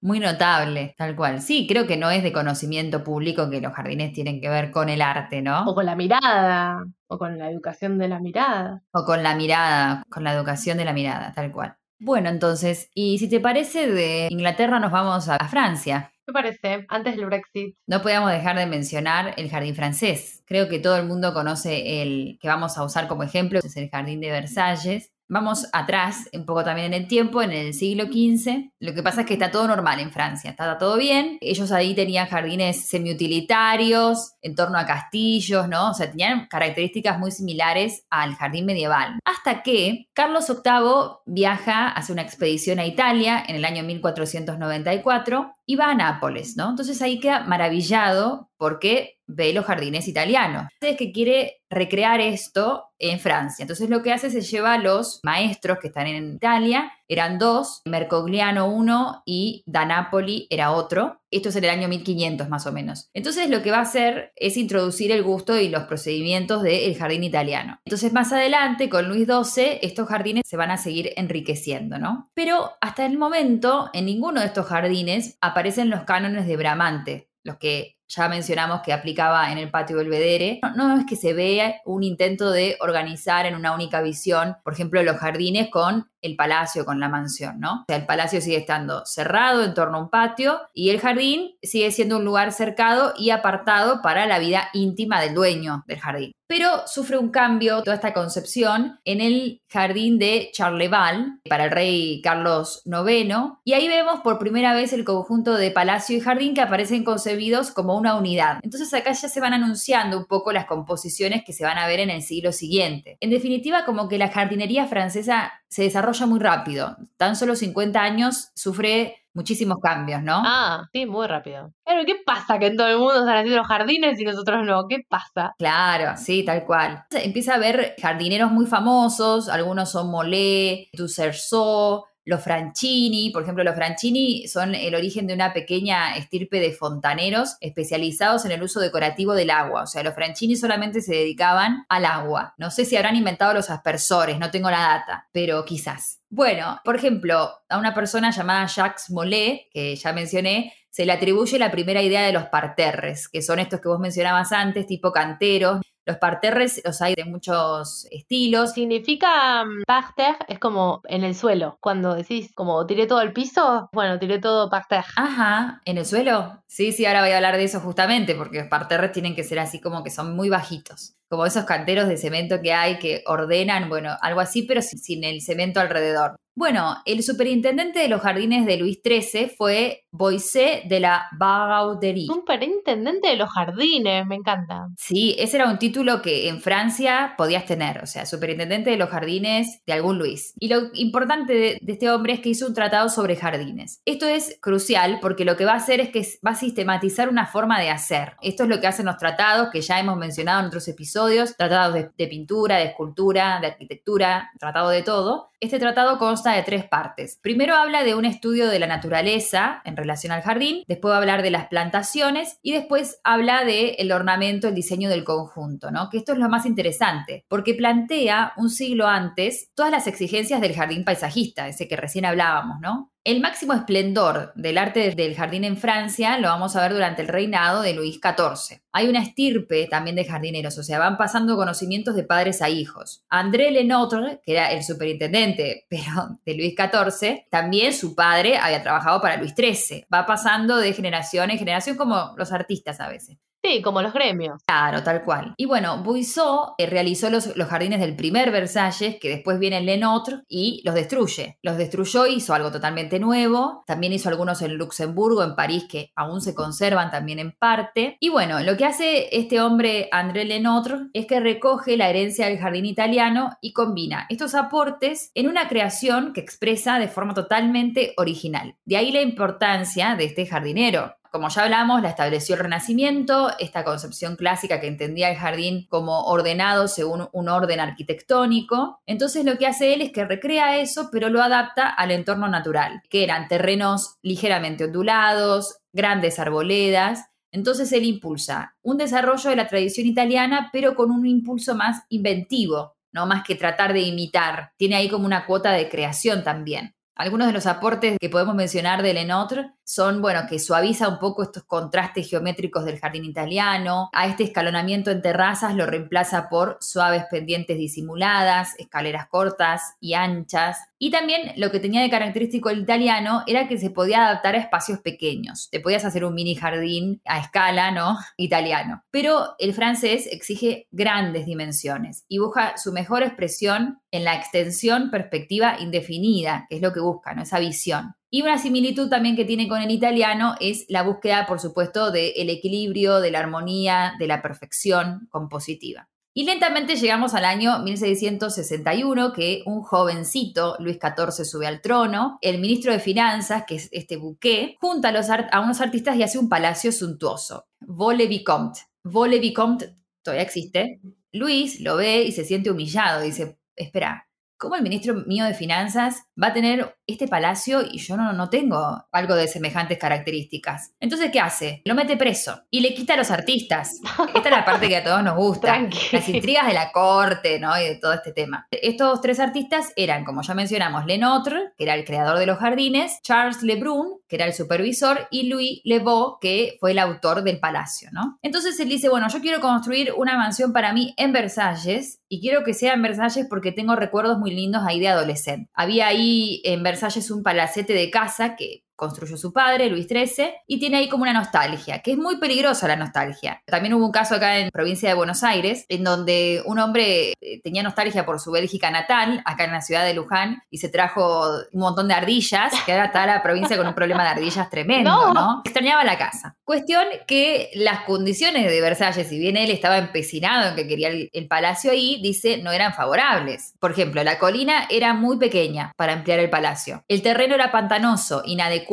Muy notable, tal cual. Sí, creo que no es de conocimiento público que los jardines tienen que ver con el arte, ¿no? O con la mirada, o con la educación de la mirada. O con la mirada, con la educación de la mirada, tal cual. Bueno, entonces, y si te parece, de Inglaterra nos vamos a, Francia. ¿Qué parece? Antes del Brexit. No podíamos dejar de mencionar el jardín francés. Creo que todo el mundo conoce el que vamos a usar como ejemplo, es el jardín de Versalles. Vamos atrás, un poco también en el tiempo, en el siglo XV. Lo que pasa es que está todo normal en Francia, está todo bien. Ellos ahí tenían jardines semiutilitarios, en torno a castillos, ¿no? O sea, tenían características muy similares al jardín medieval. Hasta que Carlos VIII viaja, hace una expedición a Italia en el año 1494 y va a Nápoles, ¿no? Entonces ahí queda maravillado porque ve los jardines italianos. Es que quiere recrear esto en Francia. Entonces lo que hace se lleva a los maestros que están en Italia, eran dos, Mercogliano uno y Da Napoli era otro. Esto es en el año 1500 más o menos. Entonces lo que va a hacer es introducir el gusto y los procedimientos del jardín italiano. Entonces más adelante, con Luis XII, estos jardines se van a seguir enriqueciendo, ¿no? Pero hasta el momento, en ninguno de estos jardines aparecen los cánones de Bramante, los que ya mencionamos que aplicaba en el patio Belvedere. No, no, es que se vea un intento de organizar en una única visión, por ejemplo, los jardines con el palacio, con la mansión, ¿no? O sea, el palacio sigue estando cerrado en torno a un patio y el jardín sigue siendo un lugar cercado y apartado para la vida íntima del dueño del jardín. Pero sufre un cambio toda esta concepción en el jardín de Charleval para el rey Carlos IX y ahí vemos por primera vez el conjunto de palacio y jardín que aparecen concebidos como una unidad. Entonces acá ya se van anunciando un poco las composiciones que se van a ver en el siglo siguiente. En definitiva, como que la jardinería francesa se desarrolla muy rápido. Tan solo 50 años sufre muchísimos cambios, ¿no? Ah, sí, muy rápido. Pero ¿qué pasa que en todo el mundo están haciendo los jardines y nosotros no? ¿Qué pasa? Claro, sí, tal cual. Empieza a haber jardineros muy famosos, algunos son Molé, Ducerceau, los Franchini, por ejemplo, los Franchini son el origen de una pequeña estirpe de fontaneros especializados en el uso decorativo del agua. O sea, los Franchini solamente se dedicaban al agua. No sé si habrán inventado los aspersores, no tengo la data, pero quizás. Bueno, por ejemplo, a una persona llamada Jacques Mollet, que ya mencioné, se le atribuye la primera idea de los parterres, que son estos que vos mencionabas antes, tipo canteros. Los parterres los hay de muchos estilos. Significa mm, parterre, es como en el suelo. Cuando decís como tiré todo el piso, bueno, tiré todo parterre. Ajá, ¿en el suelo? Sí, sí, ahora voy a hablar de eso justamente, porque los parterres tienen que ser así como que son muy bajitos. Como esos canteros de cemento que hay que ordenan, bueno, algo así, pero sin, el cemento alrededor. Bueno, el superintendente de los jardines de Luis XIII fue Boissé de la Bagauderie. Superintendente de los jardines, me encanta. Sí, ese era un título que en Francia podías tener, o sea, superintendente de los jardines de algún Luis. Y lo importante de, de este hombre es que hizo un tratado sobre jardines. Esto es crucial porque lo que va a hacer es que va a sistematizar una forma de hacer. Esto es lo que hacen los tratados que ya hemos mencionado en otros episodios, tratados de, de pintura, de escultura, de arquitectura, tratado de todo. Este tratado consta de tres partes. Primero habla de un estudio de la naturaleza en relación al jardín, después va a hablar de las plantaciones y después habla del el ornamento, el diseño del conjunto, ¿no? Que esto es lo más interesante, porque plantea un siglo antes todas las exigencias del jardín paisajista, ese que recién hablábamos, ¿no? El máximo esplendor del arte del jardín en Francia lo vamos a ver durante el reinado de Luis XIV. Hay una estirpe también de jardineros, o sea, van pasando conocimientos de padres a hijos. André Lenotre, que era el superintendente, <laughs> pero de Luis XIV, también su padre había trabajado para Luis XIII. Va pasando de generación en generación como los artistas a veces. Sí, como los gremios. Claro, tal cual. Y bueno, Buissot eh, realizó los, los, jardines del primer Versalles, que después viene Lenotre y los destruye. Los destruyó, hizo algo totalmente nuevo. También hizo algunos en Luxemburgo, en París, que aún se conservan también en parte. Y bueno, lo que hace este hombre, André Lenotre, es que recoge la herencia del jardín italiano y combina estos aportes en una creación que expresa de forma totalmente original. De ahí la importancia de este jardinero como ya hablamos, la estableció el Renacimiento, esta concepción clásica que entendía el jardín como ordenado según un orden arquitectónico. Entonces lo que hace él es que recrea eso, pero lo adapta al entorno natural, que eran terrenos ligeramente ondulados, grandes arboledas. Entonces él impulsa un desarrollo de la tradición italiana, pero con un impulso más inventivo, no más que tratar de imitar. Tiene ahí como una cuota de creación también. Algunos de los aportes que podemos mencionar de Lenotre son, bueno, que suaviza un poco estos contrastes geométricos del jardín italiano. A este escalonamiento en terrazas lo reemplaza por suaves pendientes disimuladas, escaleras cortas y anchas. Y también lo que tenía de característico el italiano era que se podía adaptar a espacios pequeños. Te podías hacer un mini jardín a escala, ¿no? <laughs> Italiano. Pero el francés exige grandes dimensiones y busca su mejor expresión en la extensión perspectiva indefinida, que es lo que busca, ¿no? Esa visión. Y una similitud también que tiene con el italiano es la búsqueda, por supuesto, del equilibrio, de la armonía, de la perfección compositiva. Y lentamente llegamos al año 1661, que un jovencito, Luis XIV, sube al trono. El ministro de Finanzas, que es este Bouquet, junta a, los a unos artistas y hace un palacio suntuoso. Vole-Vicomte. Vole-Vicomte todavía existe. Luis lo ve y se siente humillado. Dice, espera, ¿cómo el ministro mío de Finanzas va a tener este palacio y yo no, no tengo algo de semejantes características? Entonces, ¿qué hace? Lo mete preso y le quita a los artistas. Esta es la parte que a todos nos gusta. Tranqui. Las intrigas de la corte, ¿no? Y de todo este tema. Estos tres artistas eran, como ya mencionamos, Lenotre, que era el creador de los jardines, Charles Lebrun, que era el supervisor, y Louis Lebeau, que fue el autor del palacio, ¿no? Entonces él dice, bueno, yo quiero construir una mansión para mí en Versalles y quiero que sea en Versalles porque tengo recuerdos muy lindos ahí de adolescente. Había ahí en Versalles un palacete de casa que construyó su padre, Luis XIII, y tiene ahí como una nostalgia, que es muy peligrosa la nostalgia. También hubo un caso acá en provincia de Buenos Aires, en donde un hombre eh, tenía nostalgia por su Bélgica natal, acá en la ciudad de Luján, y se trajo un montón de ardillas, que ahora está la provincia con un problema de ardillas tremendo, <laughs> No. ¿no? Extrañaba la casa. Cuestión que las condiciones de Versalles, si bien él estaba empecinado en que quería el, el palacio ahí, dice, no eran favorables. Por ejemplo, la colina era muy pequeña para ampliar el palacio. El terreno era pantanoso, inadecuado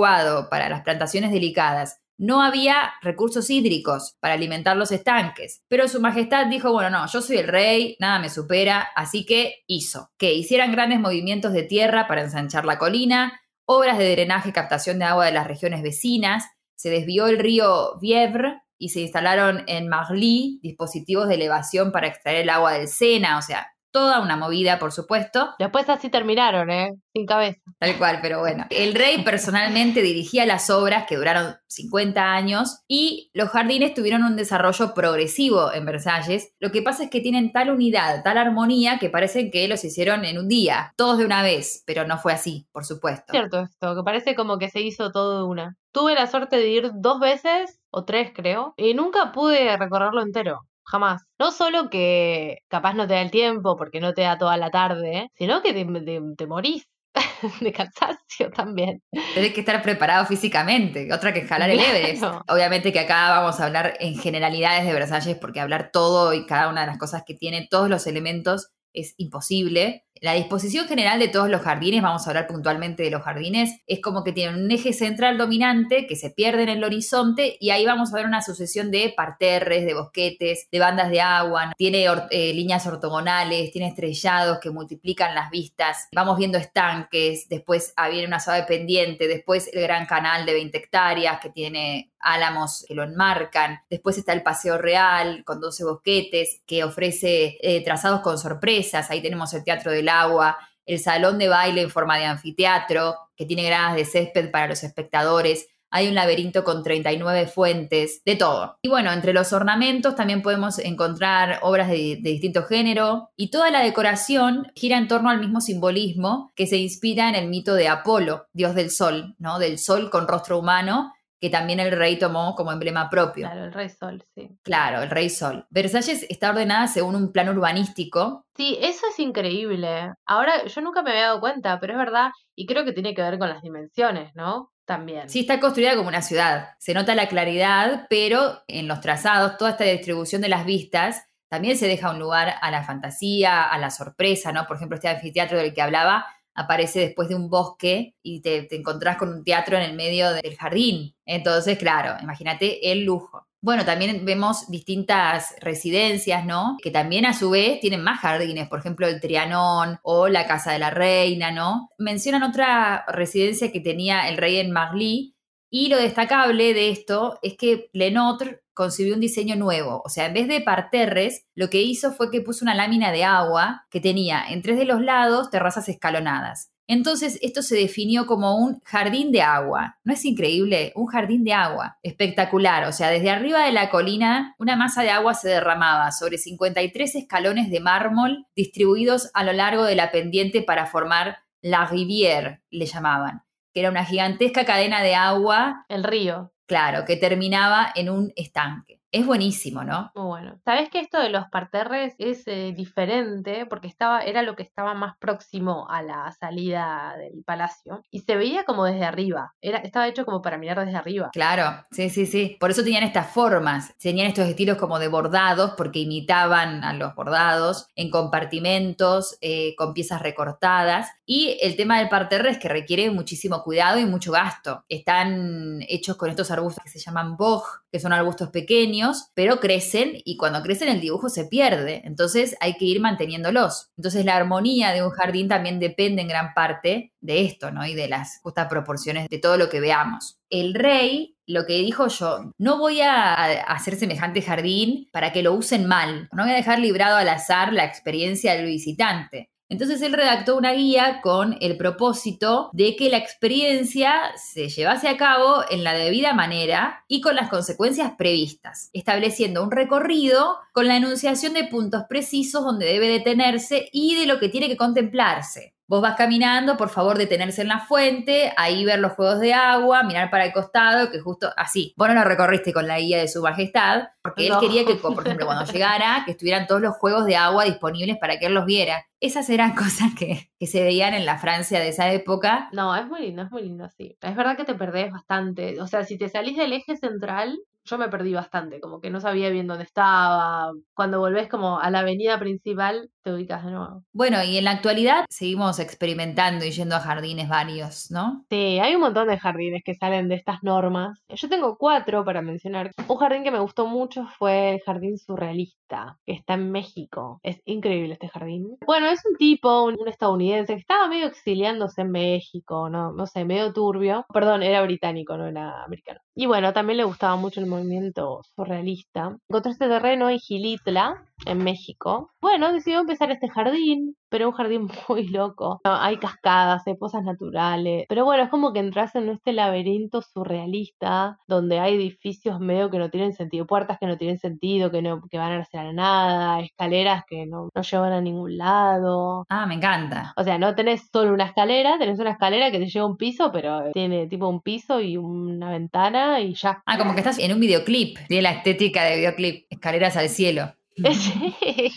para las plantaciones delicadas. No había recursos hídricos para alimentar los estanques, pero su majestad dijo, bueno, no, yo soy el rey, nada me supera, así que hizo que hicieran grandes movimientos de tierra para ensanchar la colina, obras de drenaje y captación de agua de las regiones vecinas, se desvió el río Vievre y se instalaron en Marly dispositivos de elevación para extraer el agua del Sena, o sea, toda una movida, por supuesto, Después así terminaron, ¿eh? Sin cabeza. tal cual, pero bueno. El rey personalmente dirigía las obras que duraron 50 años y los jardines tuvieron un desarrollo progresivo en Versalles. Lo que pasa es que tienen tal unidad, tal armonía que parecen que los hicieron en un día, todos de una vez, pero no fue así, por supuesto. Cierto esto, que parece como que se hizo todo de una. Tuve la suerte de ir dos veces, o tres creo, y nunca pude recorrerlo entero. Jamás. No solo que capaz no te da el tiempo porque no te da toda la tarde, sino que te, te- te morís <laughs> de cansancio también. Tenés que estar preparado físicamente, otra que jalar el Claro. Everest. Obviamente que acá vamos a hablar en generalidades de Versalles porque hablar todo y cada una de las cosas que tiene, todos los elementos, es imposible. La disposición general de todos los jardines, vamos a hablar puntualmente de los jardines, es como que tienen un eje central dominante que se pierde en el horizonte y ahí vamos a ver una sucesión de parterres, de bosquetes, de bandas de agua, tiene eh, líneas ortogonales, tiene estrellados que multiplican las vistas, vamos viendo estanques, después ah, viene una suave pendiente, después el gran canal de 20 hectáreas que tiene álamos que lo enmarcan, después está el Paseo Real con 12 bosquetes que ofrece eh, trazados con sorpresas, ahí tenemos el Teatro del Agua, el salón de baile en forma de anfiteatro, que tiene gradas de césped para los espectadores. Hay un laberinto con 39 fuentes, de todo. Y bueno, entre los ornamentos también podemos encontrar obras de, de distinto género y toda la decoración gira en torno al mismo simbolismo que se inspira en el mito de Apolo, dios del sol, ¿no? Del sol con rostro humano, que también el rey tomó como emblema propio. Claro, el Rey Sol, sí. Claro, el rey sol. Versalles está ordenada según un plan urbanístico Sí, eso es increíble. Ahora, yo nunca me había dado cuenta, pero es verdad, y creo que tiene que ver con las dimensiones, ¿no? También. Sí, está construida como una ciudad. Se nota la claridad, pero en los trazados, toda esta distribución de las vistas, también se deja un lugar a la fantasía, a la sorpresa, ¿no? Por ejemplo, este anfiteatro del que hablaba aparece después de un bosque y te, te encontrás con un teatro en el medio del jardín. Entonces, claro, imagínate el lujo. Bueno, también vemos distintas residencias, ¿no? Que también a su vez tienen más jardines, por ejemplo, el Trianón o la Casa de la Reina, ¿no? Mencionan otra residencia que tenía el rey en Marly, y lo destacable de esto es que Lenotre concibió un diseño nuevo. O sea, en vez de parterres, lo que hizo fue que puso una lámina de agua que tenía en tres de los lados terrazas escalonadas. Entonces, esto se definió como un jardín de agua. ¿No es increíble? Un jardín de agua. Espectacular. O sea, desde arriba de la colina, una masa de agua se derramaba sobre 53 escalones de mármol distribuidos a lo largo de la pendiente para formar la rivière, le llamaban que era una gigantesca cadena de agua, El río. Claro, que terminaba en un estanque. Es buenísimo, ¿no? Muy bueno. ¿Sabés que esto de los parterres es eh, diferente? Porque estaba, era lo que estaba más próximo a la salida del palacio. Y se veía como desde arriba. Era, estaba hecho como para mirar desde arriba. Claro, sí, sí, sí. Por eso tenían estas formas, tenían estos estilos como de bordados, porque imitaban a los bordados en compartimentos, eh, con piezas recortadas. Y el tema del parterre es que requiere muchísimo cuidado y mucho gasto. Están hechos con estos arbustos que se llaman boj, que son arbustos pequeños, pero crecen y cuando crecen el dibujo se pierde. Entonces hay que ir manteniéndolos. Entonces la armonía de un jardín también depende en gran parte de esto, ¿no? Y de las justas proporciones de todo lo que veamos. El rey lo que dijo yo, no voy a hacer semejante jardín para que lo usen mal, no voy a dejar librado al azar la experiencia del visitante. Entonces él redactó una guía con el propósito de que la experiencia se llevase a cabo en la debida manera y con las consecuencias previstas, estableciendo un recorrido con la enunciación de puntos precisos donde debe detenerse y de lo que tiene que contemplarse. Vos vas caminando, por favor detenerse en la fuente, ahí ver los juegos de agua, mirar para el costado, que justo así. Vos no lo recorriste con la guía de su majestad, porque él No. quería que, por ejemplo, cuando <laughs> llegara, que estuvieran todos los juegos de agua disponibles para que él los viera. Esas eran <laughs> cosas que, que se veían en la Francia de esa época. No, es muy lindo, es muy lindo, sí. Es verdad que te perdés bastante. O sea, si te salís del eje central, yo me perdí bastante, como que no sabía bien dónde estaba. Cuando volvés como a la avenida principal, te ubicas de nuevo. Bueno, y en la actualidad seguimos experimentando y yendo a jardines varios, ¿no? Sí, hay un montón de jardines que salen de estas normas. Yo tengo cuatro para mencionar. Un jardín que me gustó mucho fue el Jardín Surrealista, que está en México. Es increíble este jardín. Bueno, es un tipo, un, un estadounidense, que estaba medio exiliándose en México, no, no sé, medio turbio. Perdón, era británico, no era americano. Y bueno, también le gustaba mucho el movimiento surrealista. Encontró este terreno en Gilitla, en México. Bueno, decidió empezar este jardín, pero un jardín <laughs> muy loco. No, hay cascadas, hay pozas naturales. Pero bueno, es como que entras en este laberinto surrealista donde hay edificios medio que no tienen sentido, puertas que no tienen sentido, que no que van hacia la nada, escaleras que no, no llevan a ningún lado. Ah, me encanta. O sea, no tenés solo una escalera, tenés una escalera que te lleva a un piso, pero tiene tipo un piso y una ventana y ya. Ah, como que estás en un videoclip. Tiene la estética de videoclip. Escaleras al cielo. <laughs> <laughs> Sí,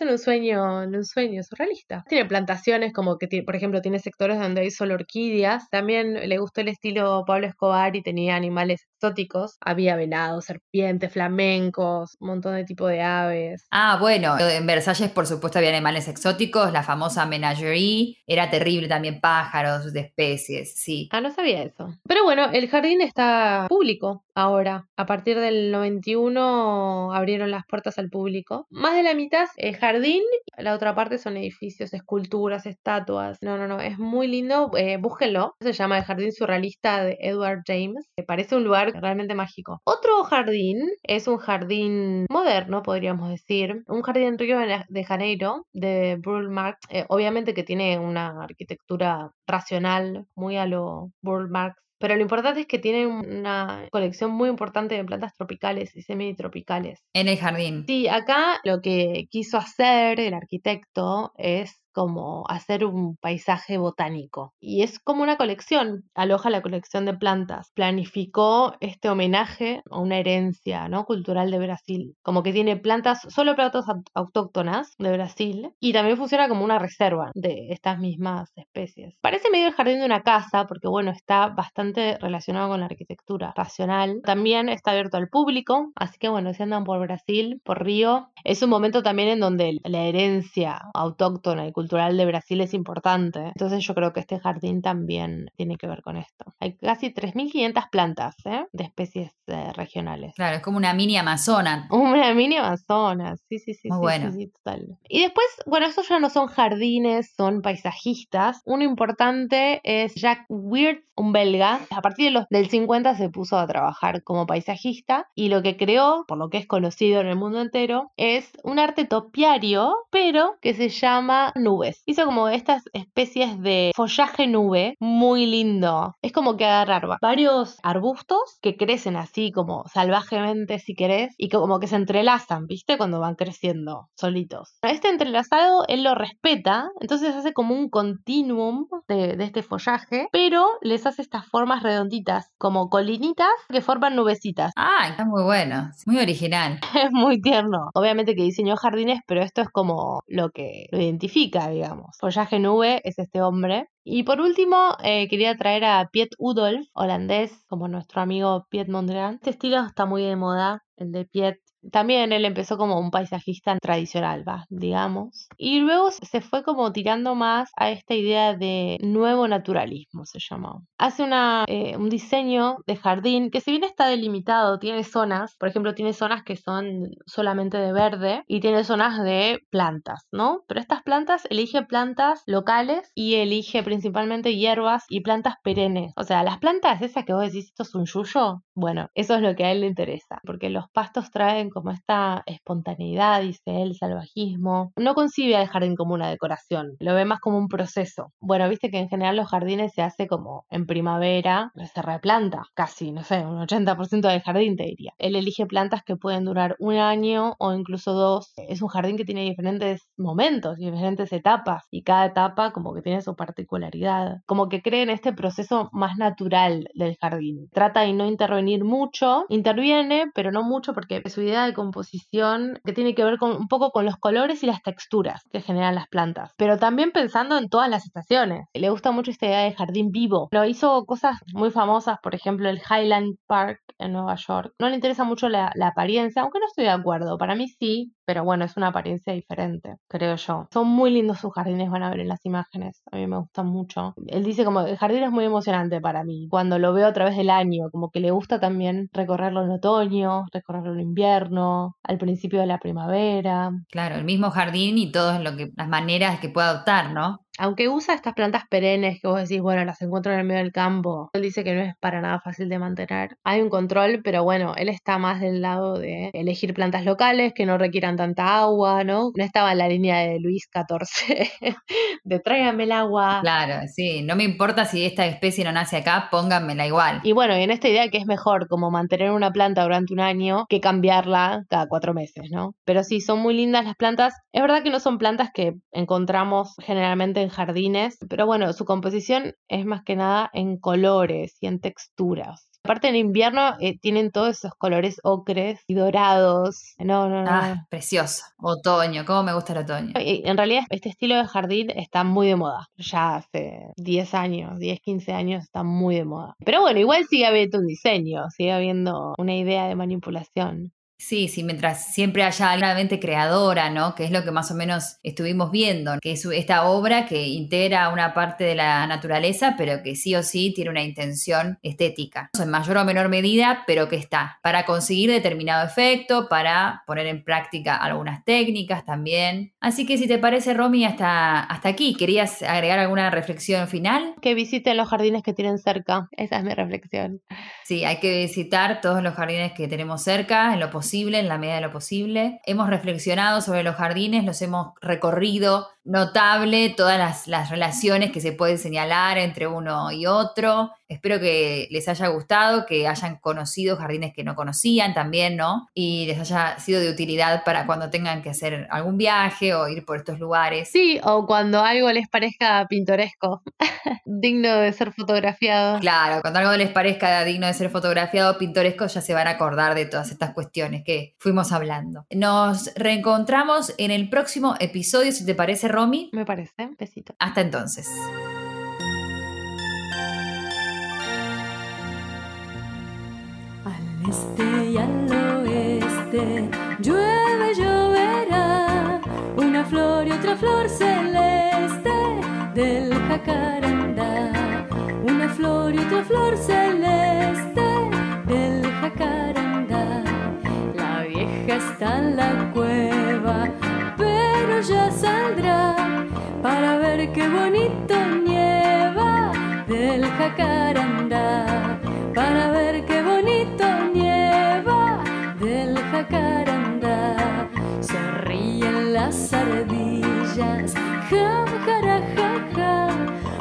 en un sueño, un sueño surrealista. Tiene plantaciones como que, tiene- por ejemplo, tiene sectores donde hay solo orquídeas. También le gustó el estilo Pablo Escobar y tenía animales exóticos. Había venados, serpientes, flamencos, un montón de tipo de aves. Ah, bueno, en Versalles por supuesto había animales exóticos, la famosa menagerie, era terrible también pájaros de especies, sí. Ah, no sabía eso. Pero bueno, el jardín está público ahora. A partir del 91 abrieron las puertas al público. Más de la mitad es jardín, la otra parte son edificios, esculturas, estatuas. No, no, no, es muy lindo. Eh, búsquenlo. Se llama el Jardín Surrealista de Edward James. Me parece un lugar realmente mágico. Otro jardín es un jardín moderno, podríamos decir. Un jardín en Río de Janeiro, de Marx. Eh, obviamente que tiene una arquitectura racional, muy a lo Marx. Pero lo importante es que tiene una colección muy importante de plantas tropicales y semitropicales. En el jardín. Sí, acá lo que quiso hacer el arquitecto es como hacer un paisaje botánico. Y es como una colección, aloja la colección de plantas. Planificó este homenaje a una herencia ¿no? cultural de Brasil. Como que tiene plantas, solo plantas au- autóctonas de Brasil. Y también funciona como una reserva de estas mismas especies. Parece medio el jardín de una casa, porque bueno, está bastante relacionado con la arquitectura racional. También está abierto al público, así que bueno, si andan por Brasil, por Río, es un momento también en donde la herencia autóctona y cultural de Brasil es importante. Entonces yo creo que este jardín también tiene que ver con esto. Hay casi 3.500 plantas ¿eh? de especies eh, regionales. Claro, es como una mini amazona. <laughs> Una mini Amazonas, sí, sí, sí, Muy sí, bueno. sí, sí, total. Y después, bueno, estos ya no son jardines, son paisajistas. Uno importante es Jacques Weird, un belga. A partir de los, del 50 se puso a trabajar como paisajista y lo que creó, por lo que es conocido en el mundo entero, es un arte topiario, pero que se llama nubes. Hizo como estas especies de follaje nube, muy lindo. Es como que agarrar va- varios arbustos que crecen así como salvajemente si querés y como que se entrelazan, ¿viste? Cuando van creciendo solitos. Este entrelazado él lo respeta, entonces hace como un continuum de, de este follaje, pero les hace estas formas redonditas, como colinitas que forman nubecitas. Ah, está muy bueno, muy original. <laughs> Es muy tierno. Obviamente que diseñó jardines, pero esto es como lo que lo identifica, Follaje nube es este hombre. Y por último, eh, quería traer a Piet Udolf, holandés, como nuestro amigo Piet Mondrian. Este estilo está muy de moda, el de Piet. También él empezó como un paisajista tradicional, va, digamos. Y luego se fue como tirando más a esta idea de nuevo naturalismo, se llamó. Hace una, eh, un diseño de jardín que si bien está delimitado, tiene zonas, por ejemplo, tiene zonas que son solamente de verde y tiene zonas de plantas, ¿no? Pero estas plantas elige plantas locales y elige principalmente hierbas y plantas perennes. O sea, las plantas esas que vos decís, esto es un yuyo, bueno, eso es lo que a él le interesa, porque los pastos traen como esta espontaneidad, dice él, salvajismo. No concibe el jardín como una decoración, lo ve más como un proceso. Bueno, viste que en general los jardines se hace como en primavera, se replanta casi, no sé, un 80% del jardín te diría. Él elige plantas que pueden durar un año o incluso dos. Es un jardín que tiene diferentes momentos, diferentes etapas y cada etapa como que tiene su particularidad. Como que cree en este proceso más natural del jardín. Trata de no intervenir mucho, interviene, pero no mucho porque su idea de composición que tiene que ver con un poco con los colores y las texturas que generan las plantas, pero también pensando en todas las estaciones. Le gusta mucho esta idea de jardín vivo. Lo hizo cosas muy famosas, por ejemplo, el Highland Park en Nueva York. No le interesa mucho la, la apariencia, aunque no estoy de acuerdo. Para mí sí, pero bueno, es una apariencia diferente, creo yo. Son muy lindos sus jardines, van a ver en las imágenes. A mí me gustan mucho. Él dice como, el jardín es muy emocionante para mí. Cuando lo veo a través del año, como que le gusta también recorrerlo en otoño, recorrerlo en invierno, al principio de la primavera. Claro, el mismo jardín y todas las maneras que puede adoptar, ¿no? Aunque usa estas plantas perennes que vos decís, bueno, las encuentro en el medio del campo, él dice que no es para nada fácil de mantener. Hay un control, pero bueno, él está más del lado de elegir plantas locales que no requieran tanta agua, ¿no? No estaba en la línea de Luis XIV <laughs> de tráigame el agua. Claro, sí, no me importa si esta especie no nace acá, pónganmela igual. Y bueno, y en esta idea que es mejor como mantener una planta durante un año que cambiarla cada cuatro meses, ¿no? Pero sí, son muy lindas las plantas. Es verdad que no son plantas que encontramos generalmente en jardines, pero bueno, su composición es más que nada en colores y en texturas. Aparte en invierno eh, tienen todos esos colores ocres y dorados. No, no, no. Ah, precioso. Otoño, cómo me gusta el otoño. Y En realidad este estilo de jardín está muy de moda. Ya hace 10 años, 10, 15 años está muy de moda. Pero bueno, igual sigue habiendo un diseño, sigue habiendo una idea de manipulación. Sí, sí, mientras siempre haya una mente creadora, ¿no? Que es lo que más o menos estuvimos viendo, que es esta obra que integra una parte de la naturaleza, pero que sí o sí tiene una intención estética, en mayor o menor medida, pero que está, para conseguir determinado efecto, para poner en práctica algunas técnicas también. Así que si te parece, Romy, hasta, hasta aquí, ¿querías agregar alguna reflexión final? Que visiten los jardines que tienen cerca, esa es mi reflexión. Sí, hay que visitar todos los jardines que tenemos cerca, en lo posible en la medida de lo posible. Hemos reflexionado sobre los jardines, los hemos recorrido, notable todas las, las relaciones que se pueden señalar entre uno y otro. Espero que les haya gustado, que hayan conocido jardines que no conocían también, ¿no? Y les haya sido de utilidad para cuando tengan que hacer algún viaje o ir por estos lugares. Sí, o cuando algo les parezca pintoresco, <laughs> digno de ser fotografiado. Claro, cuando algo les parezca digno de ser fotografiado, pintoresco, ya se van a acordar de todas estas cuestiones que fuimos hablando. Nos reencontramos en el próximo episodio, si te parece, Romy. Me parece. Besito. Hasta entonces. Al este y al oeste llueve, lloverá una flor y otra flor celeste del jacarandá. Una flor y otra flor celeste del jacarandá. La vieja está en la cueva, ya saldrá para ver qué bonito nieva del jacarandá. Para ver qué bonito nieva del jacarandá. Se ríen las ardillas, ja, jara, ja, ja,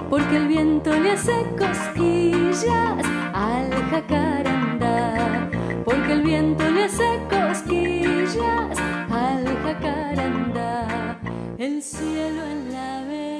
porque el viento le hace cosquillas al jacarandá. Porque el viento le hace cosquillas al jacarandá el cielo en la vela.